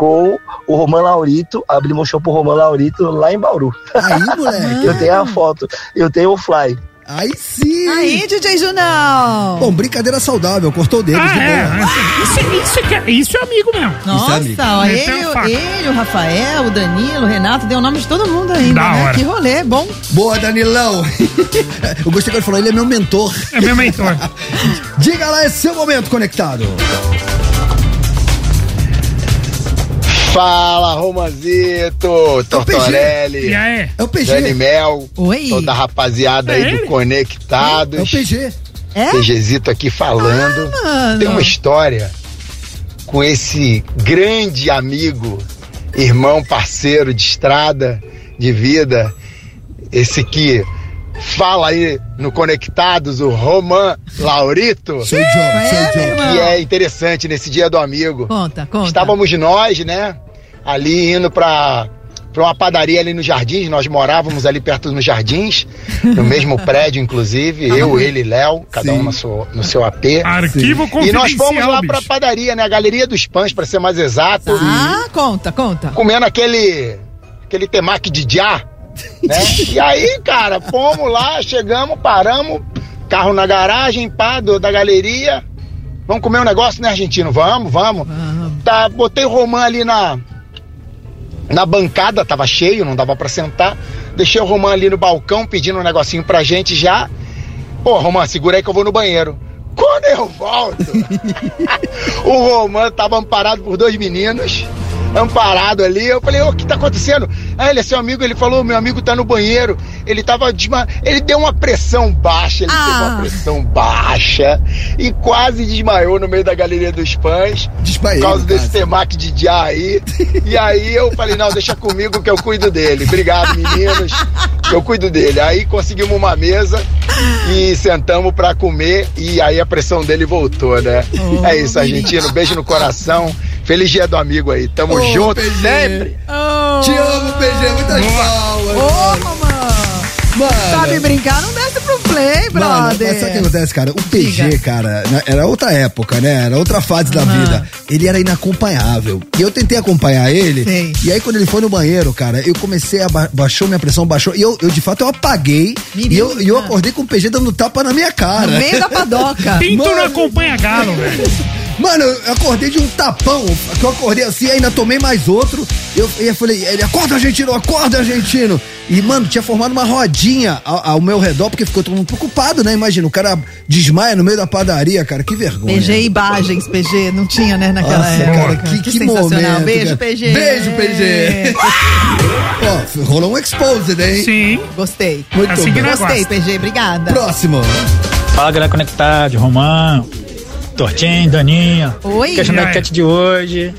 com o Roman Laurito, abrimos um show pro Roman Laurito lá em Bauru. Aí, moleque. Eu tenho a foto, eu tenho o fly. Aí sim. Aí, DJ Junão. Bom, brincadeira saudável, cortou o dedo de Ah, é. boa. Isso, isso, que é- isso é amigo mesmo. Nossa, amigo. ó, Meteu ele, ele, o Rafael, o Danilo, o Renato, deu o nome de todo mundo ainda, Da né? hora. Que rolê, bom. Boa, Danilão. Eu gostei que ele falou, ele é meu mentor. É meu mentor. Diga lá, é seu momento conectado. Fala, Romazito, Tortorelli? É o PG. Dani Mel, Oi. toda a rapaziada É aí ele? do Conectados. É o PG. É? PGzito aqui falando. mano. Tem uma história com esse grande amigo, irmão, parceiro de estrada, de vida, esse que fala aí no Conectados, o Roman Laurito. Seu John, É, seu John. que é interessante nesse dia do amigo. Conta, conta. Estávamos nós, né? Ali indo pra, pra uma padaria ali nos Jardins. Nós morávamos ali perto nos Jardins, no mesmo prédio, inclusive. Eu, ele e Léo, cada um no seu, no seu AP. Arquivo E nós fomos lá pra bicho. padaria, né? A Galeria dos Pães, pra ser mais exato. Ah, conta, conta. Comendo aquele, aquele temaki de já, né? E aí, cara, fomos lá, chegamos, paramos, carro na garagem, pá, do- da galeria. Vamos comer um negócio, né, argentino? Vamos, vamos. Tá, botei o Romã ali na, na bancada, tava cheio, não dava pra sentar. Deixei o Romã ali no balcão pedindo um negocinho pra gente já. Pô, Romã, segura aí que eu vou no banheiro. Quando eu volto, o Romã tava amparado por dois meninos, amparado ali. Eu falei, ô, o que tá acontecendo? Ah, ele é seu amigo, ele falou, meu amigo tá no banheiro. Ele tava desma... Ele deu uma pressão baixa, ele teve uma Ah. pressão baixa e quase desmaiou no meio da galeria dos pães. Desmaiei, Por causa desse temaki de já aí. E aí eu falei, não, deixa comigo que eu cuido dele. Obrigado, meninos. Eu cuido dele. Aí conseguimos uma mesa e sentamos pra comer e aí a pressão dele voltou, né? Oh, é isso, argentino. Beijo no coração. Feliz dia do amigo aí. Tamo Ô, junto PG. sempre. Te amo, PG. Muitas palmas. Ô, mamãe. Mano. Sabe brincar, não desce pro play, Mano, brother. mas sabe o que acontece, cara? O PG, Diga. cara, né, era outra época, né? Era outra fase da vida. Ele era inacompanhável. E eu tentei acompanhar ele. Sei. E aí, quando ele foi no banheiro, cara, eu comecei a. Ba baixou minha pressão, baixou. E eu, eu de fato, eu apaguei. E eu, eu acordei com o PG dando tapa na minha cara. No meio da padoca. Pinto Mano. não acompanha galo, velho. Mano, eu acordei de um tapão, que eu acordei assim, ainda tomei mais outro. Eu, e eu falei, ele, acorda argentino, acorda argentino. E, mano, tinha formado uma rodinha ao, ao meu redor, porque ficou todo mundo preocupado, né? Imagina, o cara desmaia no meio da padaria, cara, que vergonha. PG Imagens, PG, não tinha, né, naquela Nossa, época. cara, que, que, sensacional. momento. Beijo, cara. PG. Beijo, PG. Ó, rolou um exposed, hein? Sim. Gostei. Muito Assim que bem. nós Gostei. PG, obrigada. Próximo. Fala galera conectado, Romão, Tortinho, Daninha. Oi. Questão da enquete de hoje.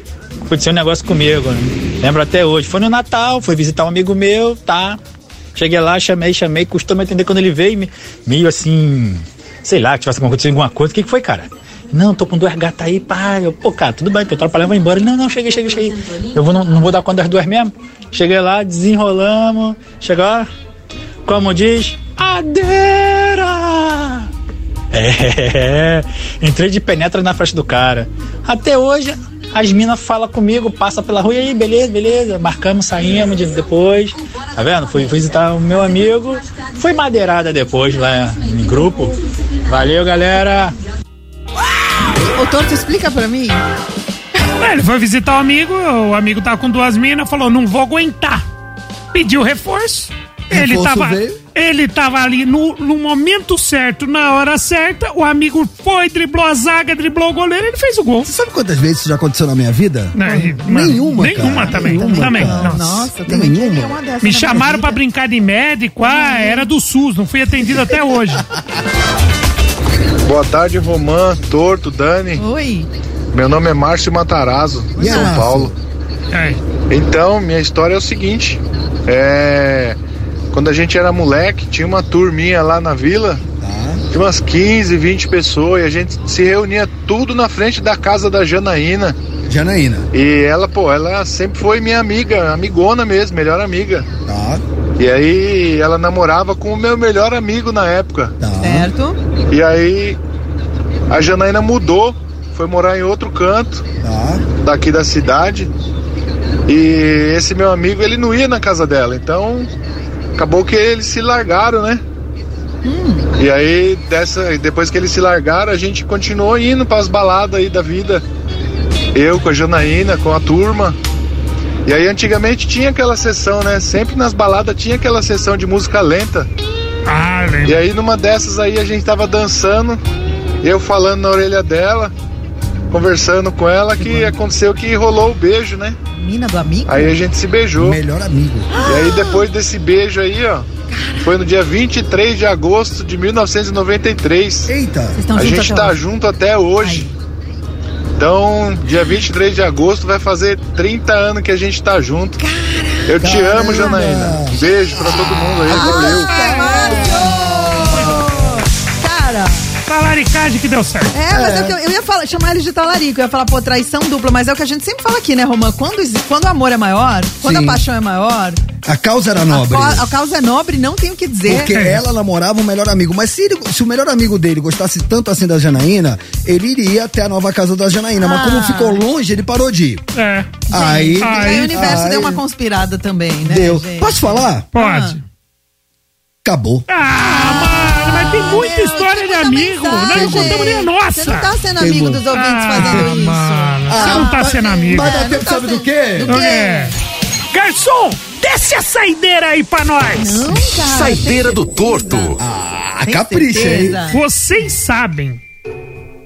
Aconteceu um negócio comigo, né? lembro até hoje. Foi no Natal, fui visitar um amigo meu, tá? Cheguei lá, chamei, chamei, custou me atender quando ele veio, me- meio assim, sei lá, que tivesse acontecido alguma coisa. O que, que foi, cara? Não, tô com duas gatas aí, pai. Eu, Pô, cara, tudo bem, tô trabalhando, vou embora. Ele, Não, não, cheguei, cheguei, cheguei. Eu vou, não, não vou dar conta das duas mesmo. Cheguei lá, desenrolamos. Chegou, ó, como diz, adeira! É, entrei de penetra na frente do cara. Até hoje, as minas falam comigo, passa pela rua, e aí, beleza, beleza. Marcamos, saímos de- depois. Tá vendo? Fui visitar o meu amigo. Fui madeirada depois lá em grupo. Valeu, galera. Ô, Torto, explica pra mim. É, Ele foi visitar o amigo, o amigo tava com duas minas, falou, não vou aguentar. Pediu reforço. Ele Reforço tava, veio? Ele tava ali no, no momento certo, na hora certa. O amigo foi, driblou a zaga, driblou o goleiro, ele fez o gol. Você sabe quantas vezes isso já aconteceu na minha vida? Não, e- mano, Nenhuma, Nenhuma cara. também. Nenhuma, também. cara. Nossa. Nossa, também Nenhuma. queria uma dessa Me chamaram vida. brincar de médico, ah, era do SUS, não fui atendido até hoje. Boa tarde, Romã, Torto, Dani. Oi. Meu nome é Márcio Matarazzo, de Yeah. São Paulo. É. Então, minha história é o seguinte: é. Quando a gente era moleque, tinha uma turminha lá na vila, de umas 15, 20 pessoas, e a gente se reunia tudo na frente da casa da Janaína. Janaína. E ela, pô, ela sempre foi minha amiga, amigona mesmo, melhor amiga. Tá, E aí ela namorava com o meu melhor amigo na época. tá. Certo? E aí a Janaína mudou, foi morar em outro canto Tá. daqui da cidade. E esse meu amigo, ele não ia na casa dela. Então, acabou que eles se largaram, né? E aí, dessa, depois que eles se largaram, a gente continuou indo para as baladas aí da vida. Eu com a Janaína, com a turma. E aí, antigamente tinha aquela sessão, né? Sempre nas baladas tinha aquela sessão de música lenta. Ah, E lembro. aí numa dessas aí a gente tava dançando, eu falando na orelha dela, conversando com ela, que aconteceu que rolou o beijo, né? Mina do amigo? Aí a gente se beijou. Melhor amigo. E aí depois desse beijo aí, ó, foi no dia 23 de agosto de 1993. Eita. Vocês estão A gente até tá hoje? junto até hoje. Então, dia 23 de agosto vai fazer 30 anos que a gente tá junto. Eu te amo, Janaína. Beijo pra todo mundo aí, valeu. Talaricagem que deu certo. é, mas é o que eu, eu ia falar, chamar ele de talarico, eu ia falar, pô, traição dupla, mas é o que a gente sempre fala aqui, né, Romã? Quando, quando o amor é maior, quando Sim. a paixão é maior, A causa era nobre. a, a causa é nobre, não tem o que dizer. Porque ela namorava o melhor amigo. Mas se, ele- se o melhor amigo dele gostasse tanto assim da Janaína, ele iria até a nova casa da Janaína. Mas Ah. como ficou longe, ele parou de ir. É. Aí, Aí, o universo aí- deu uma conspirada também, né? Deu. gente? Posso falar? Pode. Acabou. Ah, mano, mas tem muita meu, história de amigo. Nós não mensagem. contamos nem a nossa. Você não tá sendo amigo dos ouvintes Ah, fazendo isso. mano, você não tá sendo amigo. Mas dá É, tempo, não tá sabe do quê? Do quê? É. Garçom, desce a saideira aí pra nós. Não, cara. Saideira do torto. Ah, capricha, hein? Vocês sabem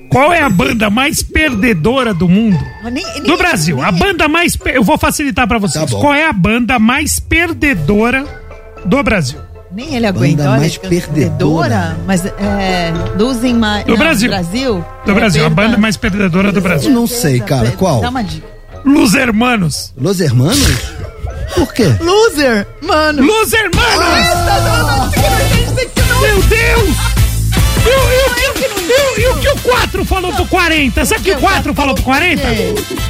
qual é a banda mais perdedora do mundo? Nem- nem- Do Brasil. A banda mais. Eu vou facilitar pra vocês. Tá qual é a banda mais perdedora do Brasil? Nem ele aguenta, Banda olha. mais perdedora. perdedora. Mas é. Dos em. Do não, Brasil. Brasil. Do é Brasil, perda... a banda mais perdedora do é Brasil. Não sei, cara, qual? Dá uma dica. Los Hermanos. Los Hermanos? Por quê? Loser, mano. Loser, mano. Ah, Meu Deus! E o, que o 4 falou pro 40? Sabe que o 4 falou pro 40?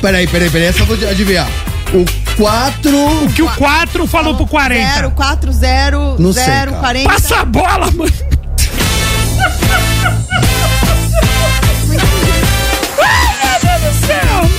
Peraí, peraí, peraí. É só vou adivinhar. O 4. O que o 4 falou pro 40? 0, 4, 0, Não sei, 0, cara. 40. Passa a bola, mano. Ai, meu Deus do céu.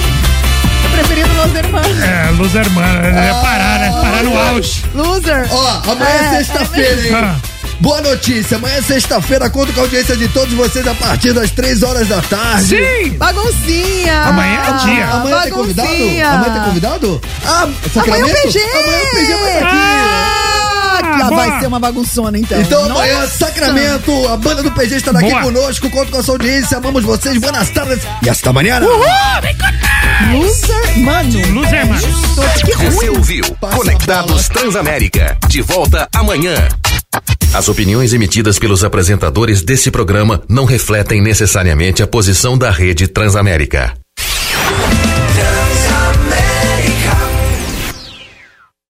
Eu preferido Los Hermanos. É, Luz Hermana, é parar, né? Parar no auge. Loser. Ó, amanhã é, É, sexta-feira, hein? Ah. Boa notícia, amanhã é sexta-feira, conto com a audiência de todos vocês a partir das 3 horas da tarde. Sim! Baguncinha. Amanhã é o dia. Amanhã tem convidado? Amanhã tem convidado? Ah, Amanhã Sacramento? o PG. Amanhã o PG vai estar aqui. Ah, Ah, vai ser uma bagunçona então. Então amanhã, Nossa. Sacramento, a banda do PG está aqui Boa. conosco, conto com a sua audiência, amamos vocês, boas tardes e hasta amanhã. Uhul, vem com. Loser, mano. Luz Hermanos. Que Você ruim. ouviu Conectados Transamérica. De volta amanhã. As opiniões emitidas pelos apresentadores desse programa não refletem necessariamente a posição da Rede Transamérica.